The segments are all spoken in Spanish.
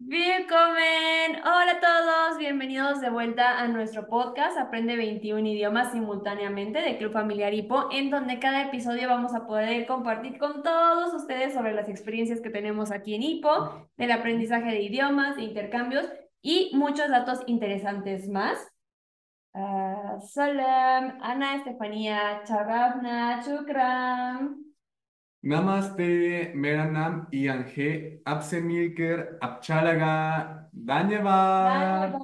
Willkommen. Hola a todos, bienvenidos de vuelta a nuestro podcast Aprende 21 idiomas simultáneamente de Club Familiar Hipo, en donde cada episodio vamos a poder compartir con todos ustedes sobre las experiencias que tenemos aquí en Hipo, del aprendizaje de idiomas, de intercambios y muchos datos interesantes más. Uh, Salam, Ana Estefanía, Charabna, Chukram. Namaste, Meranam, Iange, Absemilker, Abchalaga, Danyeva.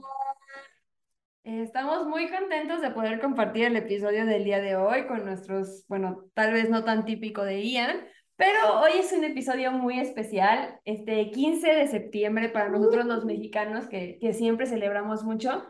Estamos muy contentos de poder compartir el episodio del día de hoy con nuestros, bueno, tal vez no tan típico de Ian, pero hoy es un episodio muy especial, este 15 de septiembre para nosotros los mexicanos que, que siempre celebramos mucho,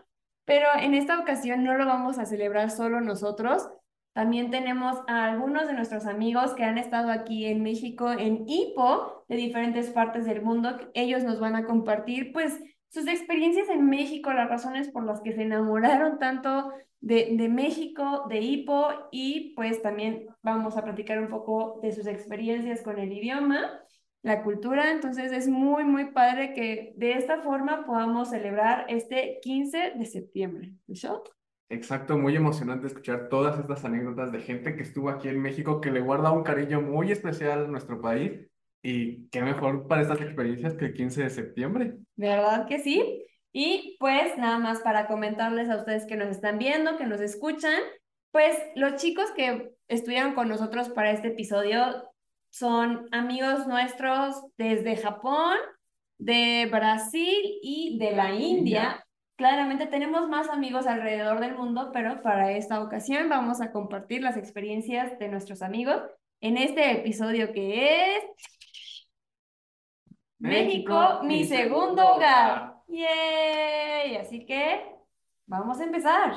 pero en esta ocasión no lo vamos a celebrar solo nosotros, también tenemos a algunos de nuestros amigos que han estado aquí en México en IPO de diferentes partes del mundo. Ellos nos van a compartir pues sus experiencias en México, las razones por las que se enamoraron tanto de, de México, de IPO y pues también vamos a platicar un poco de sus experiencias con el idioma, la cultura. Entonces es muy, muy padre que de esta forma podamos celebrar este 15 de septiembre. ¿Eso? Exacto, muy emocionante escuchar todas estas anécdotas de gente que estuvo aquí en México, que le guarda un cariño muy especial a nuestro país y qué mejor para estas experiencias que el 15 de septiembre. De verdad que sí. Y pues nada más para comentarles a ustedes que nos están viendo, que nos escuchan, pues los chicos que estuvieron con nosotros para este episodio son amigos nuestros desde Japón, de Brasil y de la India. Claramente tenemos más amigos alrededor del mundo, pero para esta ocasión vamos a compartir las experiencias de nuestros amigos en este episodio que es México, mi segundo hogar. ¡Yay! Así que vamos a empezar.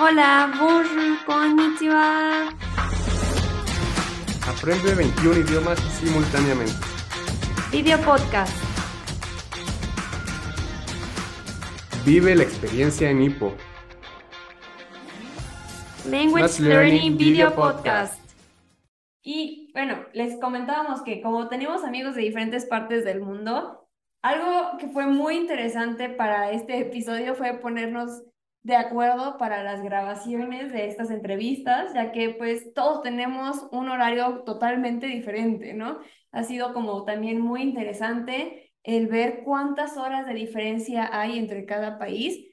Hola, bonjour, konnichiwa. Aprende 21 idiomas simultáneamente. Video podcast. Vive la experiencia en Hipo. Language Learning Video Podcast. Y bueno, les comentábamos que como tenemos amigos de diferentes partes del mundo, algo que fue muy interesante para este episodio fue ponernos de acuerdo para las grabaciones de estas entrevistas, ya que pues todos tenemos un horario totalmente diferente, ¿no? Ha sido como también muy interesante el ver cuántas horas de diferencia hay entre cada país.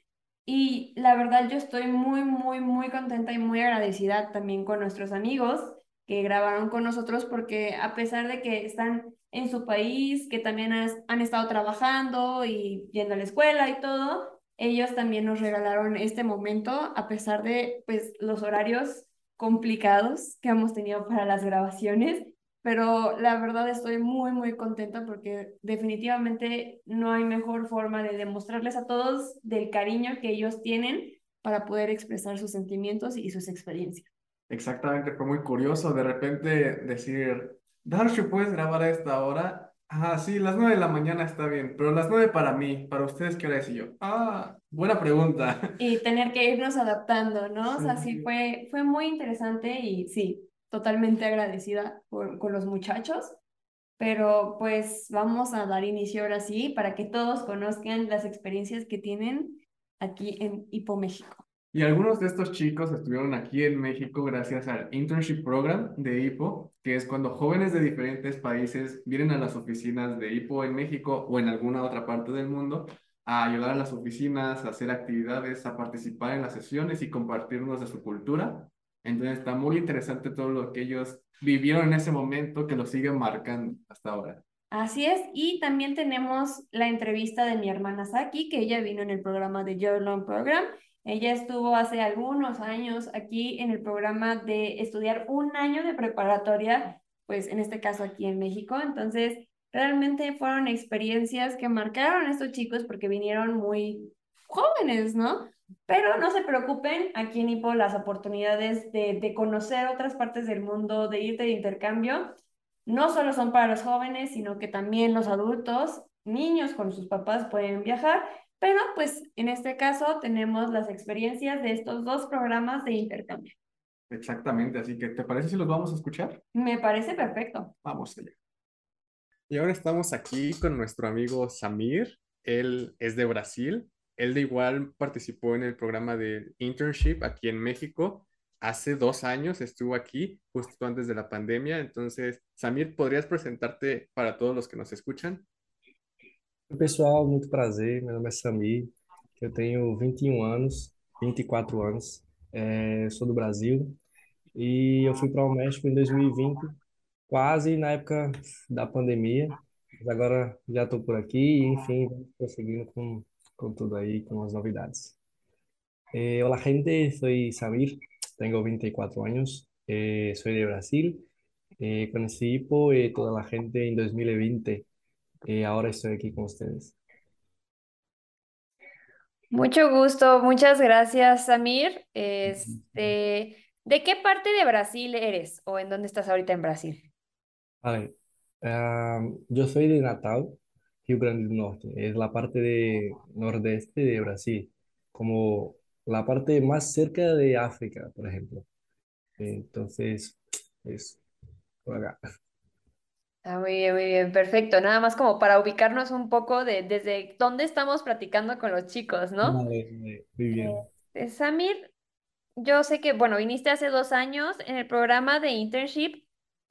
Y la verdad yo estoy muy, muy, muy contenta y muy agradecida también con nuestros amigos que grabaron con nosotros porque a pesar de que están en su país, que también han estado trabajando y yendo a la escuela y todo, ellos también nos regalaron este momento a pesar de pues los horarios complicados que hemos tenido para las grabaciones pero la verdad estoy muy, muy contenta porque definitivamente no hay mejor forma de demostrarles a todos del cariño que ellos tienen para poder expresar sus sentimientos y sus experiencias. Exactamente, fue muy curioso de repente decir, Darshu, ¿puedes grabar a esta hora? Ah, sí, las nueve de la mañana está bien, pero las nueve para mí, para ustedes, ¿qué hora es? Y yo, ah, buena pregunta. Y tener que irnos adaptando, ¿no? O sea, sí fue, fue muy interesante y sí, totalmente agradecida con los muchachos, pero pues vamos a dar inicio ahora sí para que todos conozcan las experiencias que tienen aquí en Hipo México. Y algunos de estos chicos estuvieron aquí en México gracias al Internship Program de HIPO, que es cuando jóvenes de diferentes países vienen a las oficinas de HIPO en México o en alguna otra parte del mundo a ayudar a las oficinas, a hacer actividades, a participar en las sesiones y compartirnos de su cultura entonces está muy interesante todo lo que ellos vivieron en ese momento que lo siguen marcando hasta ahora. Así es, y también tenemos la entrevista de mi hermana Saki, que ella vino en el programa de Your Long Program. Ella estuvo hace algunos años aquí en el programa de estudiar un año de preparatoria, pues en este caso aquí en México. Entonces, realmente fueron experiencias que marcaron a estos chicos porque vinieron muy jóvenes, ¿no? Pero no se preocupen, aquí en IPO las oportunidades de, de conocer otras partes del mundo, de irte de intercambio, no solo son para los jóvenes, sino que también los adultos, niños con sus papás pueden viajar, pero pues en este caso tenemos las experiencias de estos dos programas de intercambio. Exactamente, así que ¿te parece si los vamos a escuchar? Me parece perfecto. Vamos allá. Y ahora estamos aquí con nuestro amigo Samir. Él es de Brasil. Él de igual participó en el programa de internship aquí en México. Hace dos años estuvo aquí, justo antes de la pandemia. Entonces, Samir, ¿podrías presentarte para todos los que nos escuchan? Pessoal, muito prazer. Meu nome é Samir, eu tenho 21 anos, 24 anos, é, sou do Brasil e eu fui para o México em 2020, quase na época da pandemia, mas agora já estou por aqui enfim, prosseguindo com, com tudo aí, com as novidades. Eh, hola, gente, soy Samir, tengo 24 años, eh, soy de Brasil, eh, conocí Hippo y toda la gente en 2020 y ahora estoy aquí con ustedes. Mucho gusto, muchas gracias, Samir. Este, ¿de qué parte de Brasil eres o en dónde estás ahorita en Brasil? Vale, am, yo soy de Natal, Rio Grande do Norte, es la parte de nordeste de Brasil, como la parte más cerca de África, por ejemplo. Entonces, es por acá. Ah, muy bien, muy bien, perfecto. Nada más como para ubicarnos un poco de desde dónde estamos platicando con los chicos, ¿no? Vale, vale, muy bien. Eh, Samir, yo sé que, bueno, viniste hace dos años en el programa de internship,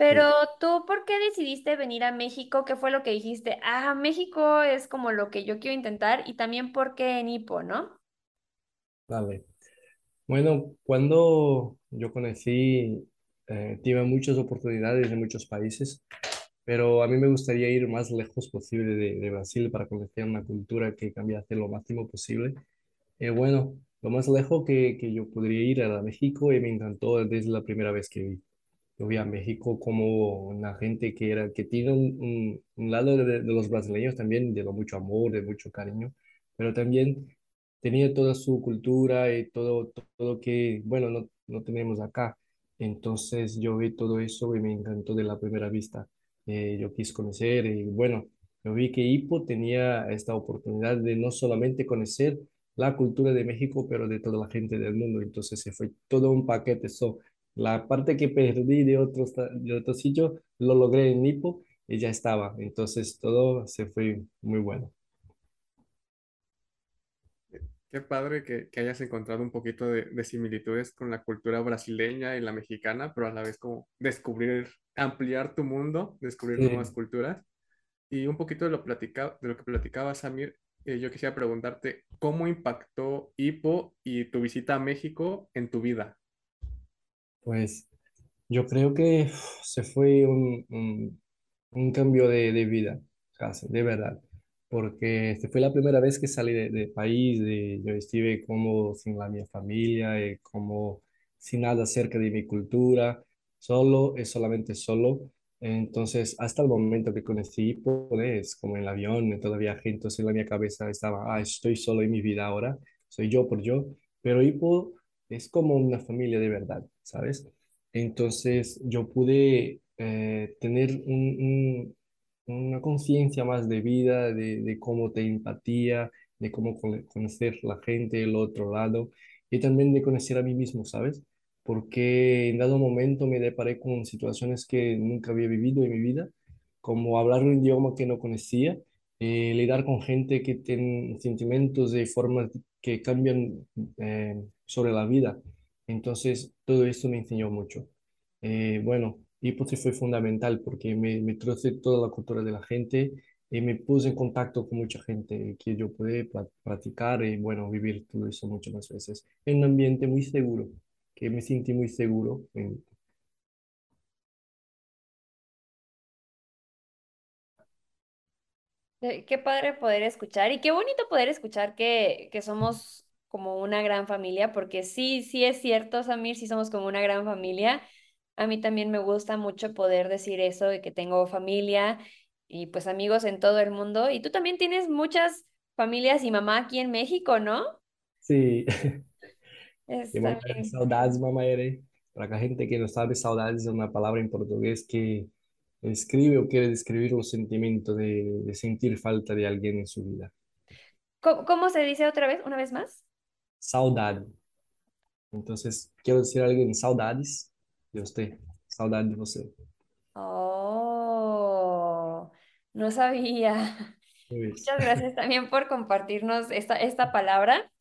pero tú, ¿por qué decidiste venir a México? ¿Qué fue lo que dijiste? Ah, México es como lo que yo quiero intentar y también por qué en Ipo, ¿no? vale. Bueno, cuando yo conocí, eh, tuve muchas oportunidades en muchos países, pero a mí me gustaría ir más lejos posible de, de Brasil para conocer una cultura que cambiase lo máximo posible. Eh, bueno, lo más lejos que, que yo podría ir era México y me encantó desde la primera vez que vi. Yo vi a México como una gente que era, que tiene un, un, un lado de, de los brasileños también, de lo mucho amor, de mucho cariño, pero también tenía toda su cultura y todo, todo que, bueno, no, no tenemos acá. Entonces yo vi todo eso y me encantó de la primera vista. Eh, yo quise conocer y bueno, yo vi que Ipo tenía esta oportunidad de no solamente conocer la cultura de México, pero de toda la gente del mundo. Entonces se fue todo un paquete. So, la parte que perdí de otros, de otro sitio, lo logré en Ipo y ya estaba. Entonces todo se fue muy bueno. Qué padre que, que hayas encontrado un poquito de, de similitudes con la cultura brasileña y la mexicana, pero a la vez como descubrir, ampliar tu mundo, descubrir nuevas culturas. Y un poquito de lo, platica, de lo que platicaba Samir, eh, yo quisiera preguntarte, ¿cómo impactó Ipo y tu visita a México en tu vida? Pues yo creo que se fue un, un, cambio de, de vida, casi, de verdad, porque este fue la primera vez que salí de, de país, yo estuve como sin la mi familia, eh, como sin nada cerca de mi cultura, solo, es solamente solo. Entonces, hasta el momento que conocí, pues, como en el avión, en todo viaje, entonces en la mi cabeza estaba, ah, estoy solo en mi vida ahora, soy yo por yo, pero Ipo es como una familia de verdad, ¿sabes? Entonces yo pude eh, tener un, un- una conciencia más de vida, de, de cómo te empatía, de cómo cono- conocer la gente del otro lado y también de conocer a mí mismo, ¿sabes? Porque en dado momento me deparé con situaciones que nunca había vivido en mi vida, como hablar un idioma que no conocía, lidiar con gente que tiene sentimientos de formas que cambian eh, sobre la vida. Entonces, todo esto me enseñó mucho. Eh, bueno, sí fue fundamental porque me, me toda la cultura de la gente y me puse en contacto con mucha gente que yo pude practicar y bueno, vivir todo eso muchas más veces en un ambiente muy seguro, que me sentí muy seguro. en- Eh, Qué padre poder escuchar y qué bonito poder escuchar que, que somos como una gran familia, porque sí, sí es cierto, Samir, sí somos como una gran familia. A mí también me gusta mucho poder decir eso, de que tengo familia y pues amigos en todo el mundo. Y tú también tienes muchas familias y mamá aquí en México, ¿no? Sí, Es y mamá, también. saudades, mamá, Para la gente que no sabe, saudades es una palabra en portugués que describe o quiere describir los sentimientos de, de sentir falta de alguien en su vida. ¿Cómo, cómo se dice otra vez, una vez más? Saudade. Entonces, quiero decir a alguien saudades de usted, saudade de você. Oh. No sabía. Muchas gracias también por compartirnos esta, esta palabra.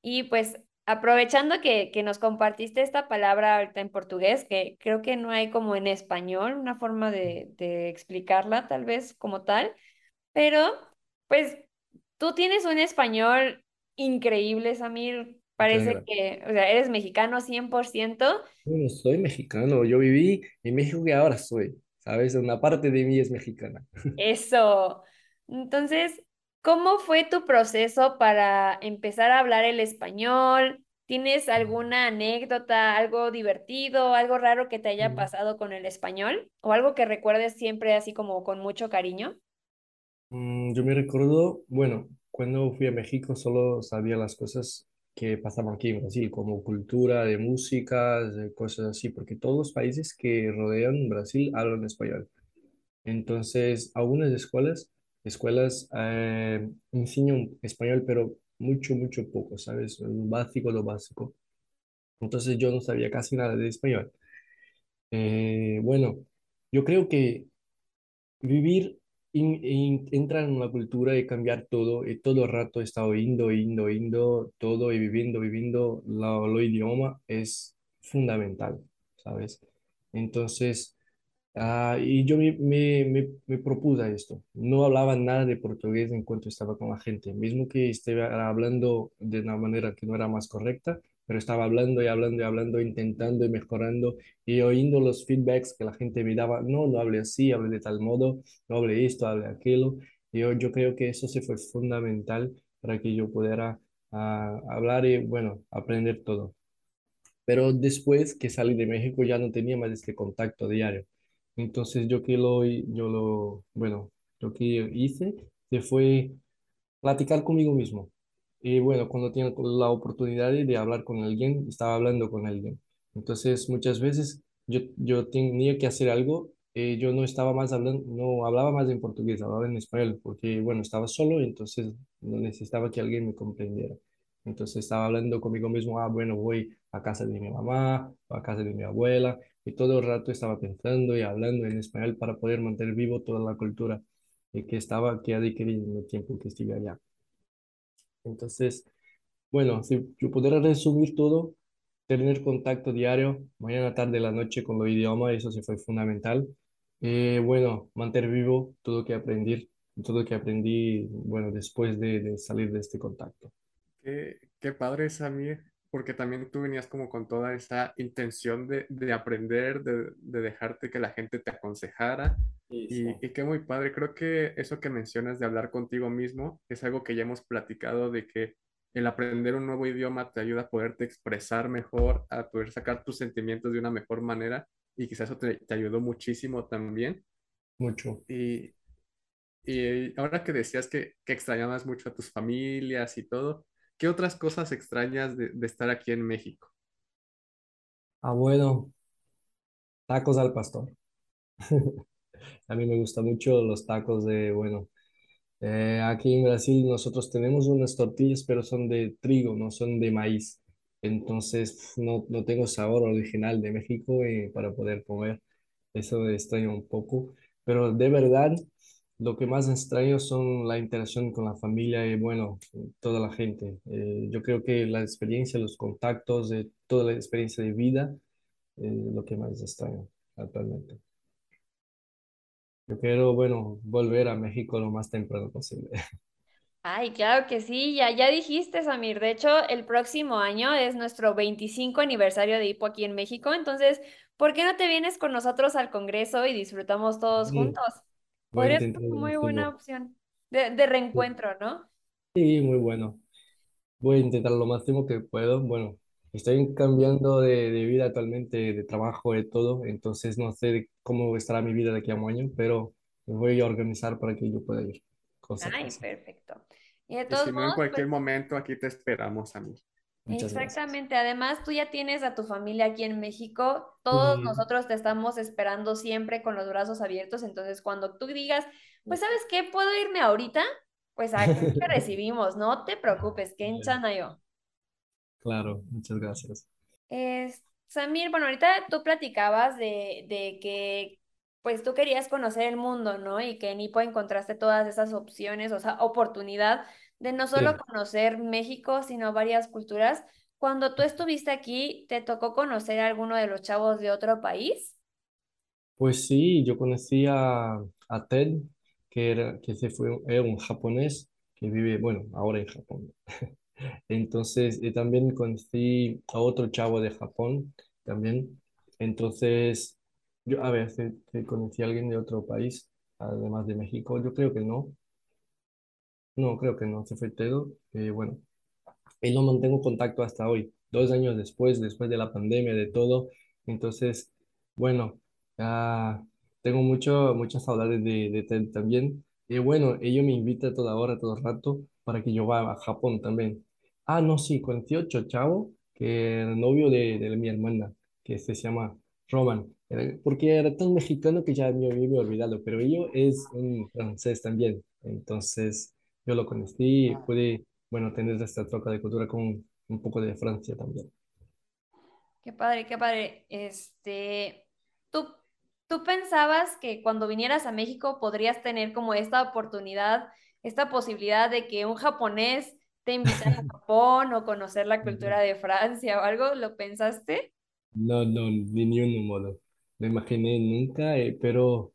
Y pues aprovechando que, que nos compartiste esta palabra ahorita en portugués, que creo que no hay como en español una forma de, de explicarla tal vez como tal, pero pues tú tienes un español increíble, Samir. Parece que, o sea, eres mexicano 100%. Bueno, soy mexicano. Yo viví en México y ahora soy, ¿sabes? Una parte de mí es mexicana. Eso. Entonces, ¿cómo fue tu proceso para empezar a hablar el español? ¿Tienes alguna anécdota, algo divertido, algo raro que te haya pasado con el español? ¿O algo que recuerdes siempre así como con mucho cariño? mm, yo me recuerdo, bueno, cuando fui a México solo sabía las cosas que pasaban aquí en Brasil, como cultura, de música, de cosas así, porque todos los países que rodean Brasil hablan español. Entonces, algunas escuelas, escuelas eh, enseñan español, pero mucho, mucho poco, ¿sabes? Lo básico, lo básico. Entonces yo no sabía casi nada de español. Eh, bueno, yo creo que vivir, in- in- en una cultura y cambiar todo, y todo el rato está oyendo, oyendo, oyendo todo y viviendo, viviendo lo, lo idioma es fundamental, ¿sabes? Entonces... Ah, y yo me, me, me, me propuse esto. No hablaba nada de portugués en cuanto estaba con la gente, mismo que esté hablando de una manera que no era más correcta, pero estaba hablando y hablando y hablando, intentando y mejorando y oyendo los feedbacks que la gente me daba. No, no hable así, hable de tal modo, no hable esto, hable aquello. Y yo, yo creo que eso se fue fundamental para que yo pudiera ah, hablar y, bueno, aprender todo. Pero después que salí de México ya no tenía más este contacto diario. Entonces yo que lo, yo lo, bueno, lo que hice se fue platicar conmigo mismo. Y bueno, cuando tenía la oportunidad de hablar con alguien, estaba hablando con alguien. Entonces muchas veces yo, yo tenía que hacer algo, eh, yo no estaba más hablando, no hablaba más en portugués, hablaba en español, porque bueno, estaba solo, entonces no necesitaba que alguien me comprendiera. Entonces estaba hablando conmigo mismo, ah, bueno, voy a casa de mi mamá, a casa de mi abuela, y todo el rato estaba pensando y hablando en español para poder mantener vivo toda la cultura eh, que estaba, que adquirí en el tiempo que estuve allá. Entonces, bueno, si yo pudiera resumir todo, tener contacto diario, mañana, tarde, la noche con los idiomas, eso sí fue fundamental. Eh, bueno, mantener vivo todo que aprendí, todo que aprendí, bueno, después de, de salir de este contacto. Qué, qué padre, Samir, porque también tú venías como con toda esa intención de, de aprender, de, de dejarte que la gente te aconsejara. Y, y qué muy padre, creo que eso que mencionas de hablar contigo mismo es algo que ya hemos platicado de que el aprender un nuevo idioma te ayuda a poderte expresar mejor, a poder sacar tus sentimientos de una mejor manera y quizás eso te, te ayudó muchísimo también. mucho. Y, y ahora que decías que, que extrañabas mucho a tus familias y todo, ¿qué otras cosas extrañas de, de estar aquí en México? Ah, bueno, tacos al pastor. A mí me gustan mucho los tacos de, bueno, Eh, aquí en Brasil nosotros tenemos unas tortillas, pero son de trigo, no son de maíz. Entonces no, no tengo sabor original de México eh, para poder comer. Eso extraño un poco. Pero de verdad, lo que más extraño son la interacción con la familia y, bueno, toda la gente. Eh, yo creo que la experiencia, los contactos, toda la experiencia de vida, es lo que más extraño actualmente. Yo quiero, bueno, volver a México lo más temprano posible. Ay, claro que sí, ya, ya dijiste, Samir. De hecho, el próximo año es nuestro 25 aniversario de Hipo aquí en México. Entonces, ¿por qué no te vienes con nosotros al Congreso y disfrutamos todos Sí, juntos? Podría ser muy buena opción de, de reencuentro, ¿no? Sí, muy bueno. Voy a intentar lo máximo que puedo. Bueno, estoy cambiando de, de vida actualmente, de trabajo, de todo, entonces no sé cómo estará mi vida de aquí a un año, pero me voy a organizar para que yo pueda ir Ay, perfecto. Y de Y todos si no, en modos, pues cualquier momento aquí te esperamos. Muchas gracias. Exactamente, además tú ya tienes a tu familia aquí en México, todos nosotros te estamos esperando siempre con los brazos abiertos, entonces cuando tú digas, pues ¿sabes qué? ¿Puedo irme ahorita? Pues aquí te recibimos, no te preocupes, que en Chanayo. Claro, muchas gracias. Es, Samir, bueno, ahorita tú platicabas de, de que pues tú querías conocer el mundo, ¿no? Y que en Ipo encontraste todas esas opciones, o sea, oportunidad de no solo Sí. conocer México, sino varias culturas. Cuando tú estuviste aquí, ¿te tocó conocer a alguno de los chavos de otro país? Pues sí, yo conocí a, a Ted, que, era, que se fue, era un japonés que vive, bueno, ahora en Japón. Entonces, también conocí a otro chavo de Japón, también. Entonces, yo, a ver, si conocí a alguien de otro país, además de México, yo creo que no. No, creo que no, se fue Tedo. Eh, bueno, y no mantengo contacto hasta hoy, dos años después, después de la pandemia, de todo. Entonces, bueno, ah, tengo mucho, muchas saudades de, de Ted también. Y bueno, ella me invita toda hora, todo rato, para que yo vaya a Japón también. Ah, no, sí, con otro chavo, que era novio de, de mi hermana, que se llama Roman. Era- porque era tan mexicano que ya me había olvidado, pero ello es un francés también. Entonces, yo lo conocí y pude bueno, tener esta troca de cultura con un poco de Francia también. Qué padre, qué padre. Este, ¿tú, tú pensabas que cuando vinieras a México podrías tener como esta oportunidad, esta posibilidad de que un japonés te invitara a Japón o conocer la cultura de Francia o algo? ¿Lo pensaste? No, no, de ni un modo. Me imaginé nunca, eh, pero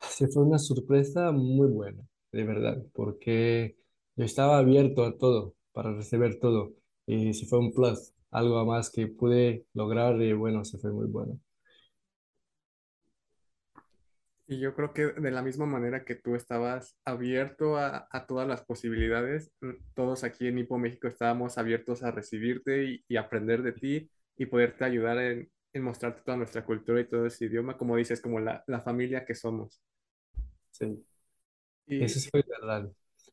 se fue una sorpresa muy buena, de verdad, porque yo estaba abierto a todo, para recibir todo, y se fue un plus, algo más que pude lograr, y bueno, se fue muy bueno. Y yo creo que de la misma manera que tú estabas abierto a, a todas las posibilidades, todos aquí en Hipo México estábamos abiertos a recibirte y, y aprender de ti y poderte ayudar en, en mostrarte toda nuestra cultura y todo ese idioma, como dices, como la, la familia que somos. Sí. Eso Y, sí fue verdad,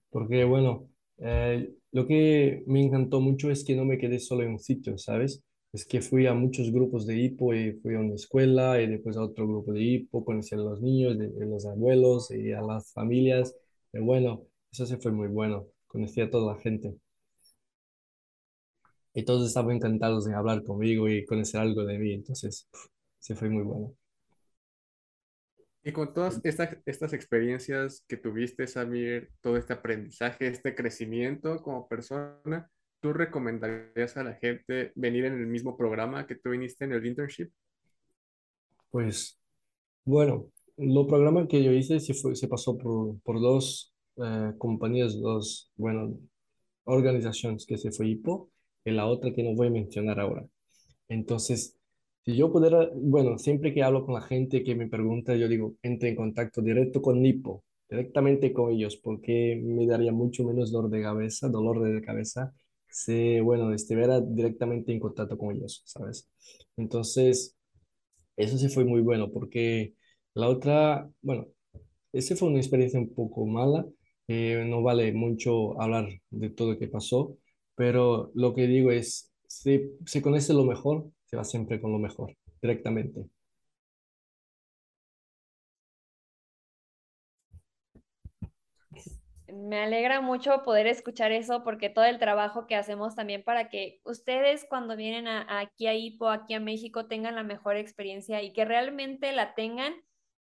porque bueno, eh, lo que me encantó mucho es que no me quedé solo en un sitio, ¿sabes? Es que fui a muchos grupos de hipo y fui a una escuela y después a otro grupo de hipo, conocí a los niños, de, de los abuelos y a las familias. Y bueno, eso sí fue muy bueno, conocí a toda la gente y todos estaban encantados de hablar conmigo y conocer algo de mí, entonces, sí fue muy bueno. y con todas estas, estas experiencias que tuviste, Samir, todo este aprendizaje, este crecimiento como persona, ¿tú recomendarías a la gente venir en el mismo programa que tú viniste en el internship? Pues Bueno, lo programa que yo hice se fue, se pasó por, por dos eh, compañías, dos, bueno, organizaciones, que se fue IPO y la otra que no voy a mencionar ahora. Entonces, si yo pudiera, bueno, siempre que hablo con la gente que me pregunta, yo digo, entre en contacto directo con IPO, directamente con ellos, porque me daría mucho menos dolor de cabeza, dolor de cabeza, si, bueno, estuviera directamente en contacto con ellos, ¿sabes? Entonces, eso sí fue muy bueno porque la otra, bueno, esa fue una experiencia un poco mala. eh, no vale mucho hablar de todo lo que pasó, pero lo que digo es, si se conoce lo mejor, se va siempre con lo mejor, directamente. Me alegra mucho poder escuchar eso porque todo el trabajo que hacemos también para que ustedes cuando vienen a, a aquí a Ipo, aquí a México, tengan la mejor experiencia y que realmente la tengan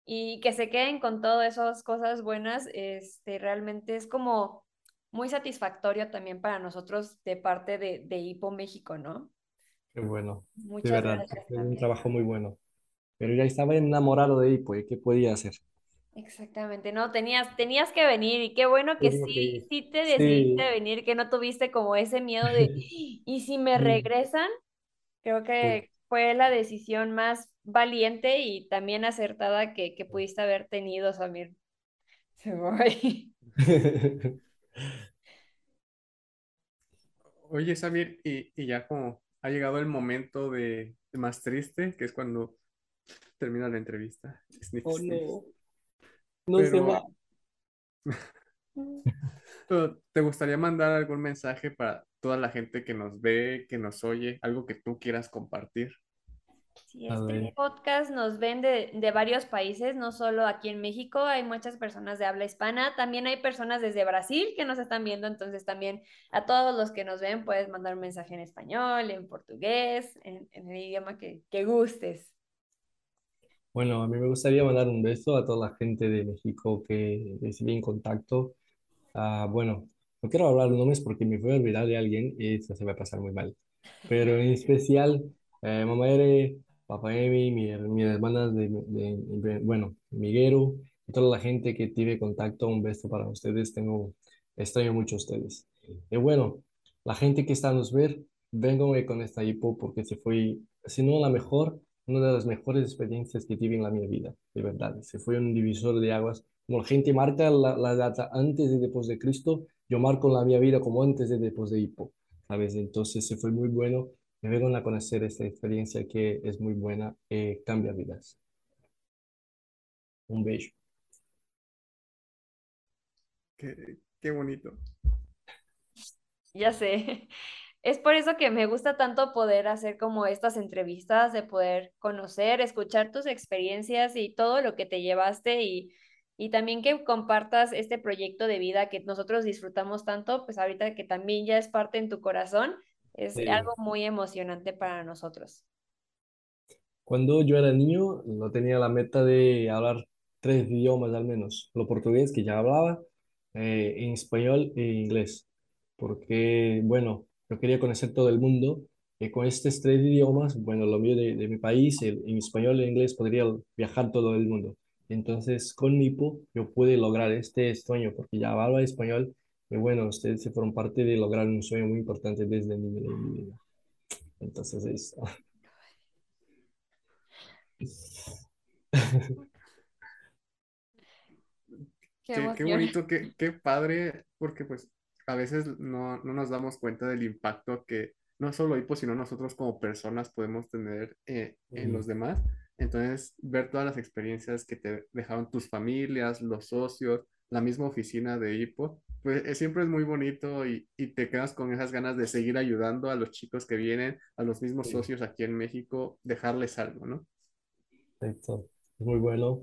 y que se queden con todas esas cosas buenas, este, realmente es como muy satisfactorio también para nosotros de parte de, de Ipo México, ¿no? Qué bueno, de Muchas verdad, gracias fue un trabajo muy bueno. Pero ya estaba enamorado de ahí, pues, ¿qué podía hacer? Exactamente, no, tenías, tenías que venir y qué bueno que Tengo sí, sí te decidiste Sí, venir, que no tuviste como ese miedo de, ¿y si me regresan? Creo que fue la decisión más valiente y también acertada que, que pudiste haber tenido, Samir. Se voy. Oye, Samir, y, y ya como ha llegado el momento de, de más triste, que es cuando termina la entrevista. Sniff, Oh sniff. no, no se va. ¿te gustaría mandar algún mensaje para toda la gente que nos ve, que nos oye, algo que tú quieras compartir? Sí, este podcast nos ven de, de varios países, no solo aquí en México, hay muchas personas de habla hispana, también hay personas desde Brasil que nos están viendo, entonces también a todos los que nos ven puedes mandar un mensaje en español, en portugués, en, en el idioma que, que gustes. Bueno, a mí me gustaría mandar un beso a toda la gente de México que recibí en contacto. Ah, bueno, no quiero hablar nombres porque me voy a olvidar de alguien y eso se va a pasar muy mal. Pero en especial, eh, Mamá Ere, Papá Emi, mi, mis hermanas de, de- de- bueno, Miguero, toda la gente que tuve contacto, un beso para ustedes. Tengo, extraño mucho a ustedes. Y bueno, la gente que está a nos ver, vengo con esta hipo porque se fue, si no la mejor, una de las mejores experiencias que tuve en la mi vida, de verdad. Se fue un divisor de aguas. Como la gente marca la, la data antes y después de Cristo, yo marco la mi vida como antes y después de hipo, ¿sabes? Entonces se fue muy bueno. Me vengo a conocer esta experiencia que es muy buena, eh, cambia vidas. Un beso. Qué, qué bonito. Ya sé. Es por eso que me gusta tanto poder hacer como estas entrevistas, de poder conocer, escuchar tus experiencias y todo lo que te llevaste y, y también que compartas este proyecto de vida que nosotros disfrutamos tanto, pues ahorita que también ya es parte en tu corazón, es Sí. algo muy emocionante para nosotros. Cuando yo era niño, no tenía la meta de hablar tres idiomas al menos. Lo portugués, que ya hablaba, eh, en español e inglés. Porque, bueno, yo quería conocer todo el mundo. Y con estos tres idiomas, bueno, lo mío de, de mi país, el, en español e inglés, podría viajar todo el mundo. Entonces, con Nipo, yo pude lograr este sueño, porque ya hablaba español. Y bueno, ustedes se fueron parte de lograr un sueño muy importante desde mi, de mi vida. Entonces, eso. Qué Qué, qué bonito, qué, qué padre, porque pues a veces no, no nos damos cuenta del impacto que no solo Hipo, sino nosotros como personas podemos tener eh, en los demás. Entonces, ver todas las experiencias que te dejaron tus familias, los socios, la misma oficina de Hipo, pues eh, siempre es muy bonito y, y te quedas con esas ganas de seguir ayudando a los chicos que vienen, a los mismos Sí. socios aquí en México, dejarles algo, ¿no? Perfecto, muy bueno.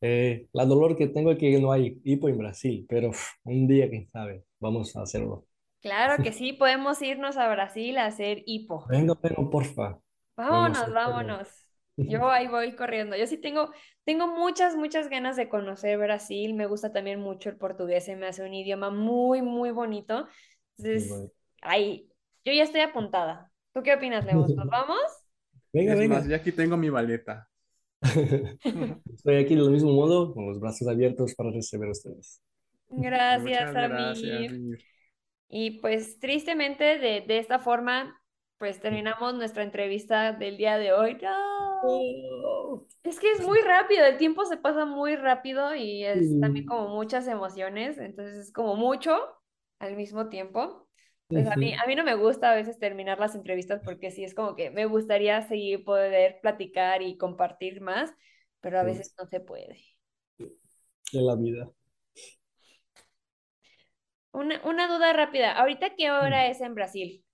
Eh, la dolor que tengo es que no hay hipo en Brasil, pero un día, quién sabe, vamos a hacerlo. Claro que sí, podemos irnos a Brasil a hacer hipo. Venga, venga, porfa, Vámonos, vámonos. Yo ahí voy corriendo. Yo sí tengo, tengo muchas, muchas ganas de conocer Brasil. Me gusta también mucho el portugués, se me hace un idioma muy, muy bonito. Entonces, ahí, yo ya estoy apuntada. ¿Tú qué opinas, Lemos? ¿Nos vamos? Venga, Es más, venga. ya aquí tengo mi baleta. Estoy aquí del mismo modo, con los brazos abiertos para recibir a ustedes. Gracias, Muchas gracias, Amir. Mir. Y pues tristemente, de, de esta forma, pues terminamos nuestra entrevista del día de hoy. ¡No! Oh, Es que es muy rápido, el tiempo se pasa muy rápido y es también como muchas emociones, entonces es como mucho al mismo tiempo. Entonces a mí, a mí no me gusta a veces terminar las entrevistas porque sí es como que me gustaría seguir poder platicar y compartir más, pero a veces Pues, no se puede. de la vida. Una, una duda rápida, ¿ahorita qué hora es en Brasil?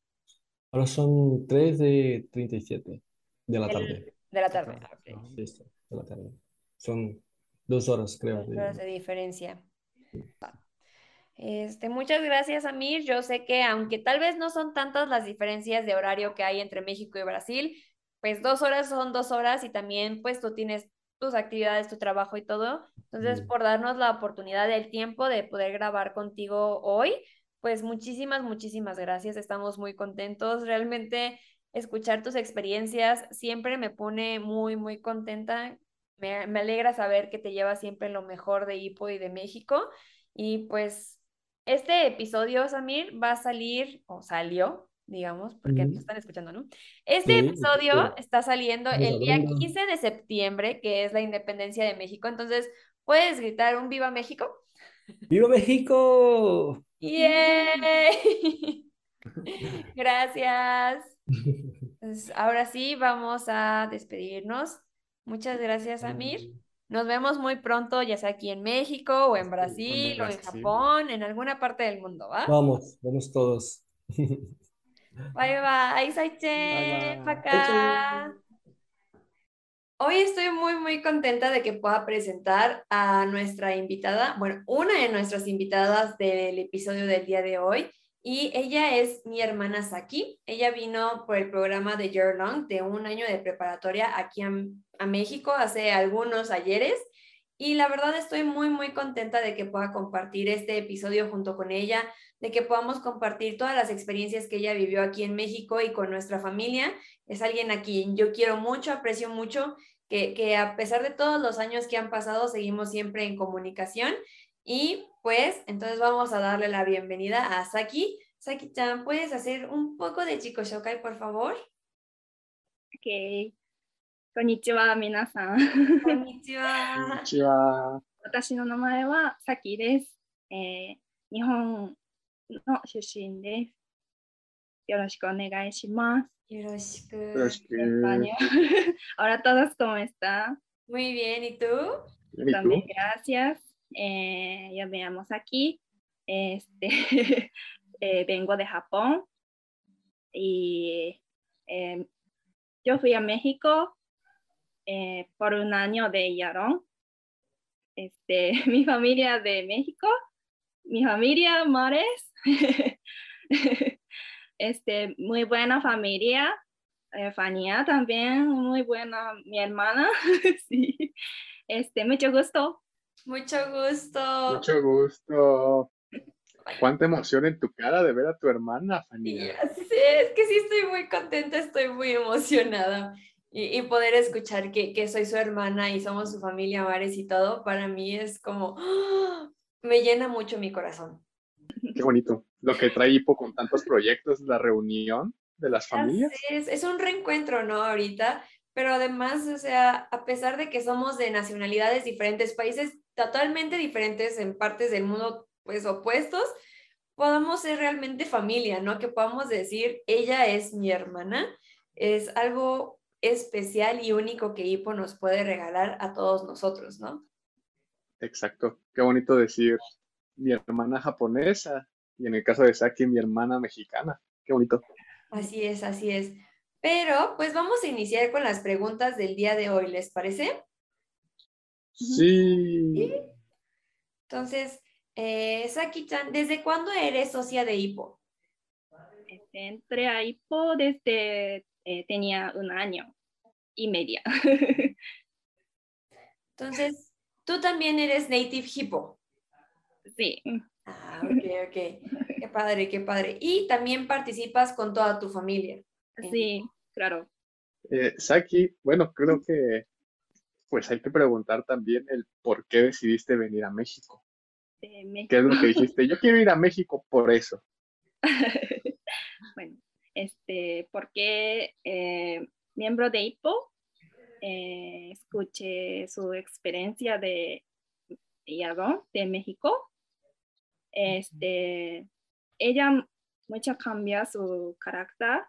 Ahora son 3 de 37 de la tarde. De la tarde. tarde. ok. Ajá. Listo, de la tarde. Son dos horas, creo. Dos horas de diferencia. Este, muchas gracias, Amir. Yo sé que aunque tal vez no son tantas las diferencias de horario que hay entre México y Brasil, pues dos horas son dos horas y también pues tú tienes tus actividades, tu trabajo y todo. Entonces, Mm, por darnos la oportunidad del tiempo de poder grabar contigo hoy, pues muchísimas, muchísimas gracias. Estamos muy contentos. Realmente escuchar tus experiencias siempre me pone muy, muy contenta. Me, me alegra saber que te llevas siempre lo mejor de Hipo y de México. Y pues este episodio, Samir, va a salir, o salió, digamos, porque nos están escuchando, ¿no? Este Sí, episodio está saliendo el día hablando. 15 de septiembre, que es la independencia de México. Entonces, ¿puedes gritar un Viva México? ¡Viva México! ¡Yay! Gracias. Pues ahora sí, vamos a despedirnos. Muchas gracias, Amir. Nos vemos muy pronto, ya sea aquí en México o en sí. O en Brasil o en. Japón, en alguna parte del mundo, ¿va? Vamos, vamos todos. Bye bye, Bye Saichen. Chao, acá. Hoy estoy muy, muy contenta de que pueda presentar a nuestra invitada, bueno, una de nuestras invitadas del episodio del día de hoy. y ella es mi hermana Saki. Ella vino por el programa de Year Long de un año de preparatoria aquí a, a México hace algunos ayeres y la verdad estoy muy, muy contenta de que pueda compartir este episodio junto con ella, de que podamos compartir todas las experiencias que ella vivió aquí en México y con nuestra familia. Es alguien a quien yo quiero mucho, aprecio mucho, que, que a pesar de todos los años que han pasado, seguimos siempre en comunicación. Y pues, entonces vamos a darle la bienvenida a Saki. Saki-chan, ¿puedes hacer un poco de Chico Shokai, por favor? Ok. こんにちは、皆さん。こんにちは。私の名前はさきです。えー、日本の出身です。よろしくお願いします。よろしく。よろしく。おらたどすともした？むいびえにと？どうも、グラシアス。えー、よべやもさき。えー、すて。えー、弁護でハポン。いえー、えー、ジョフやメヒコ。Eh, por un año de Yarón. Este, mi familia de México, mi familia Mares, este, muy buena familia. Eh, Fania también, muy buena, mi hermana, sí. Este, mucho gusto. Mucho gusto. Mucho gusto. Cuánta emoción en tu cara de ver a tu hermana, Sí, Fania. así es que sí estoy muy contenta, estoy muy emocionada. Y, y poder escuchar que, que soy su hermana y somos su familia, Mares y todo, para mí es como, ¡ah! me llena mucho mi corazón. Qué bonito. Lo que trae Hipo con tantos proyectos, la reunión de las familias. Es, es un reencuentro, ¿no? Ahorita, pero además, o sea, a pesar de que somos de nacionalidades diferentes, países totalmente diferentes en partes del mundo, pues opuestos, podamos ser realmente familia, ¿no? Que podamos decir, ella es mi hermana, es algo especial y único que Hippo nos puede regalar a todos nosotros, ¿no? Exacto. Qué bonito decir mi hermana japonesa y en el caso de Saki, mi hermana mexicana. Qué bonito. Así es, así es. Pero, pues vamos a iniciar con las preguntas del día de hoy, ¿les parece? Sí. Entonces, eh, Saki-chan, ¿desde cuándo eres socia de? Este, entré a Hippo desde eh, tenía un año y media. Entonces, tú también eres native Hippo. sí, Ah, ok, ok. Qué padre, qué padre. Y también participas con toda tu familia. sí, claro. Eh, Saki, bueno, creo que pues hay que preguntar también el por qué decidiste venir a México. ¿Qué es lo que dijiste? Yo quiero ir a México por eso. bueno, este, porque eh, miembro de Hippo, eh, escuché su experiencia de Yadón, de México. Este, ella mucho cambia su carácter.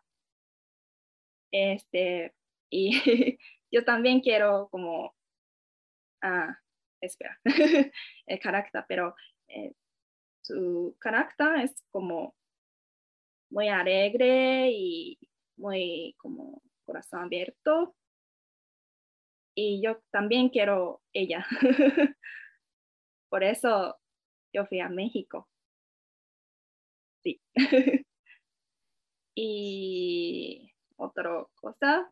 Este, y yo también quiero como, ah, espera, el carácter, pero eh, su carácter es como muy alegre y muy como corazón abierto. Y yo también quiero ella. Por eso yo fui a México. Sí. y otra cosa,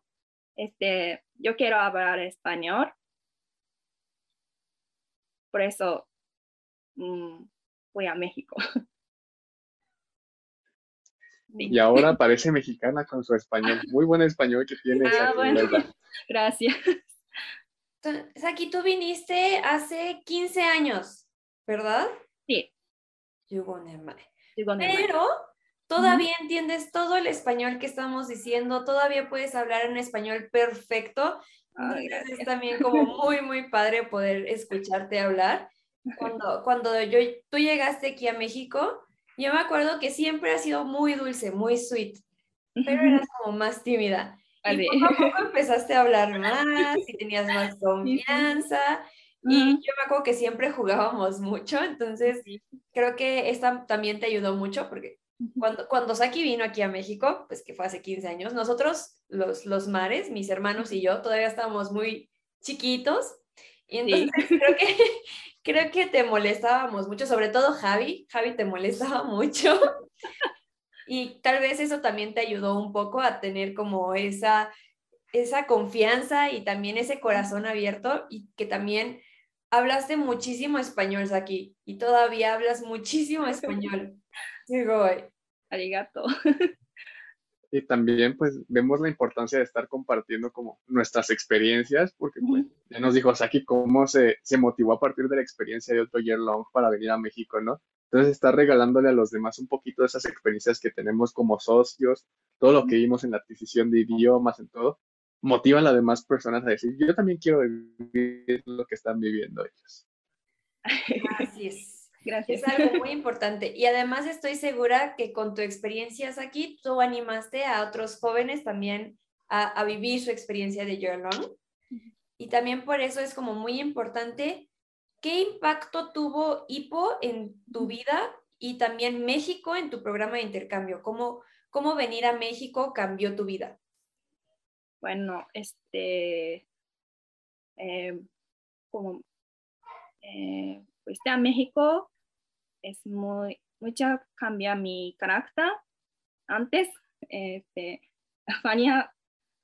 este, yo quiero hablar español. Por eso mm, fui a México. Y ahora parece mexicana con su español. Muy buen español que tiene Ah, Saki, bueno. Gracias. Saki, tú viniste hace 15 años, ¿verdad? Sí. Pero todavía entiendes todo el español que estamos diciendo, todavía puedes hablar en español perfecto. Entonces es también como muy, muy padre poder escucharte hablar. Cuando, cuando yo, tú llegaste aquí a México, yo me acuerdo que siempre has sido muy dulce, muy sweet, pero eras como más tímida. Y Así. poco a poco empezaste a hablar más y tenías más confianza. Y yo me acuerdo que siempre jugábamos mucho, entonces Sí. creo que esta también te ayudó mucho porque cuando, cuando Saki vino aquí a México, pues que fue hace 15 años, nosotros, los, los mares, mis hermanos y yo, todavía estábamos muy chiquitos. Y entonces creo, que, creo que te molestábamos mucho, sobre todo Javi. Javi te molestaba mucho. Y tal vez eso también te ayudó un poco a tener como esa, esa confianza y también ese corazón abierto y que también hablaste muchísimo español aquí y todavía hablas muchísimo español. Digo, Arigato. Y también pues vemos la importancia de estar compartiendo como nuestras experiencias, porque pues ya nos dijo Saki cómo se, se motivó a partir de la experiencia de otro year long para venir a México, ¿no? Entonces está regalándole a los demás un poquito de esas experiencias que tenemos como socios, todo lo que vimos en la adquisición de idiomas, en todo, motiva a las demás personas a decir, yo también quiero vivir lo que están viviendo ellos. Así es. Gracias. Es algo muy importante. Y además estoy segura que con tu experiencia aquí, tú animaste a otros jóvenes también a, a vivir su experiencia de Year Long. Y también por eso es como muy importante qué impacto tuvo IPO en tu vida y también México en tu programa de intercambio. ¿Cómo, cómo venir a México cambió tu vida? Bueno, este, eh, como eh, fuiste a México, es muy, mucha cambia mi carácter. Antes, este, Fania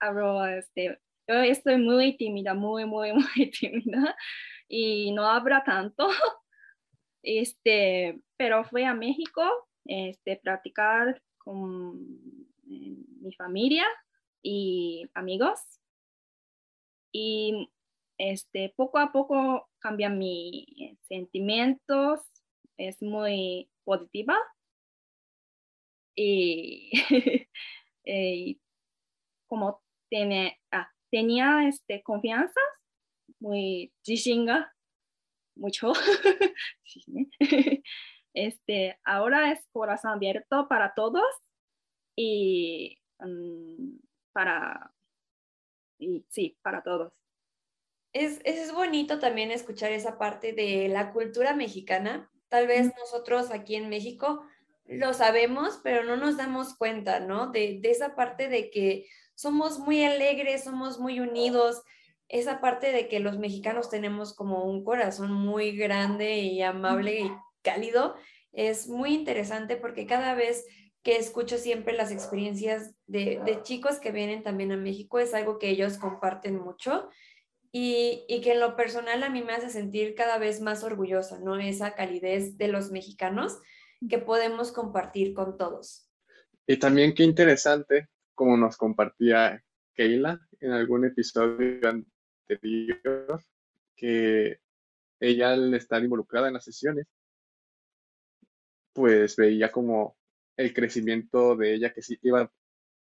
habló, este, yo estoy muy tímida, muy, muy, muy tímida y no habla tanto. Este, pero fui a México, este, practicar con eh, mi familia y amigos. Y este, poco a poco cambian mis sentimientos, es muy positiva. Y, como tiene, ah, tenía este, confianza, muy jishinga, mucho. este, ahora es corazón abierto para todos y um, para, y, sí, para todos. Es, es bonito también escuchar esa parte de la cultura mexicana. Tal vez nosotros aquí en México lo sabemos, pero no nos damos cuenta, ¿no? De, de esa parte de que somos muy alegres, somos muy unidos, esa parte de que los mexicanos tenemos como un corazón muy grande y amable y cálido, es muy interesante porque cada vez que escucho siempre las experiencias de, de chicos que vienen también a México, es algo que ellos comparten mucho y, y, que en lo personal a mí me hace sentir cada vez más orgullosa, ¿no? Esa calidez de los mexicanos que podemos compartir con todos. Y también qué interesante, como nos compartía Keila en algún episodio anterior, que ella al estar involucrada en las sesiones, pues veía como el crecimiento de ella que sí iba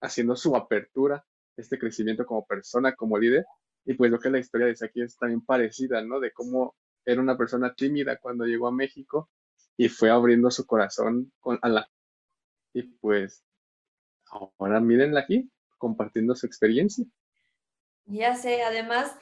haciendo su apertura, este crecimiento como persona, como líder. Y pues lo que la historia de Saki es también parecida, ¿no? De cómo era una persona tímida cuando llegó a México y fue abriendo su corazón con, a la... Y pues ahora mírenla aquí, compartiendo su experiencia. Ya sé, además,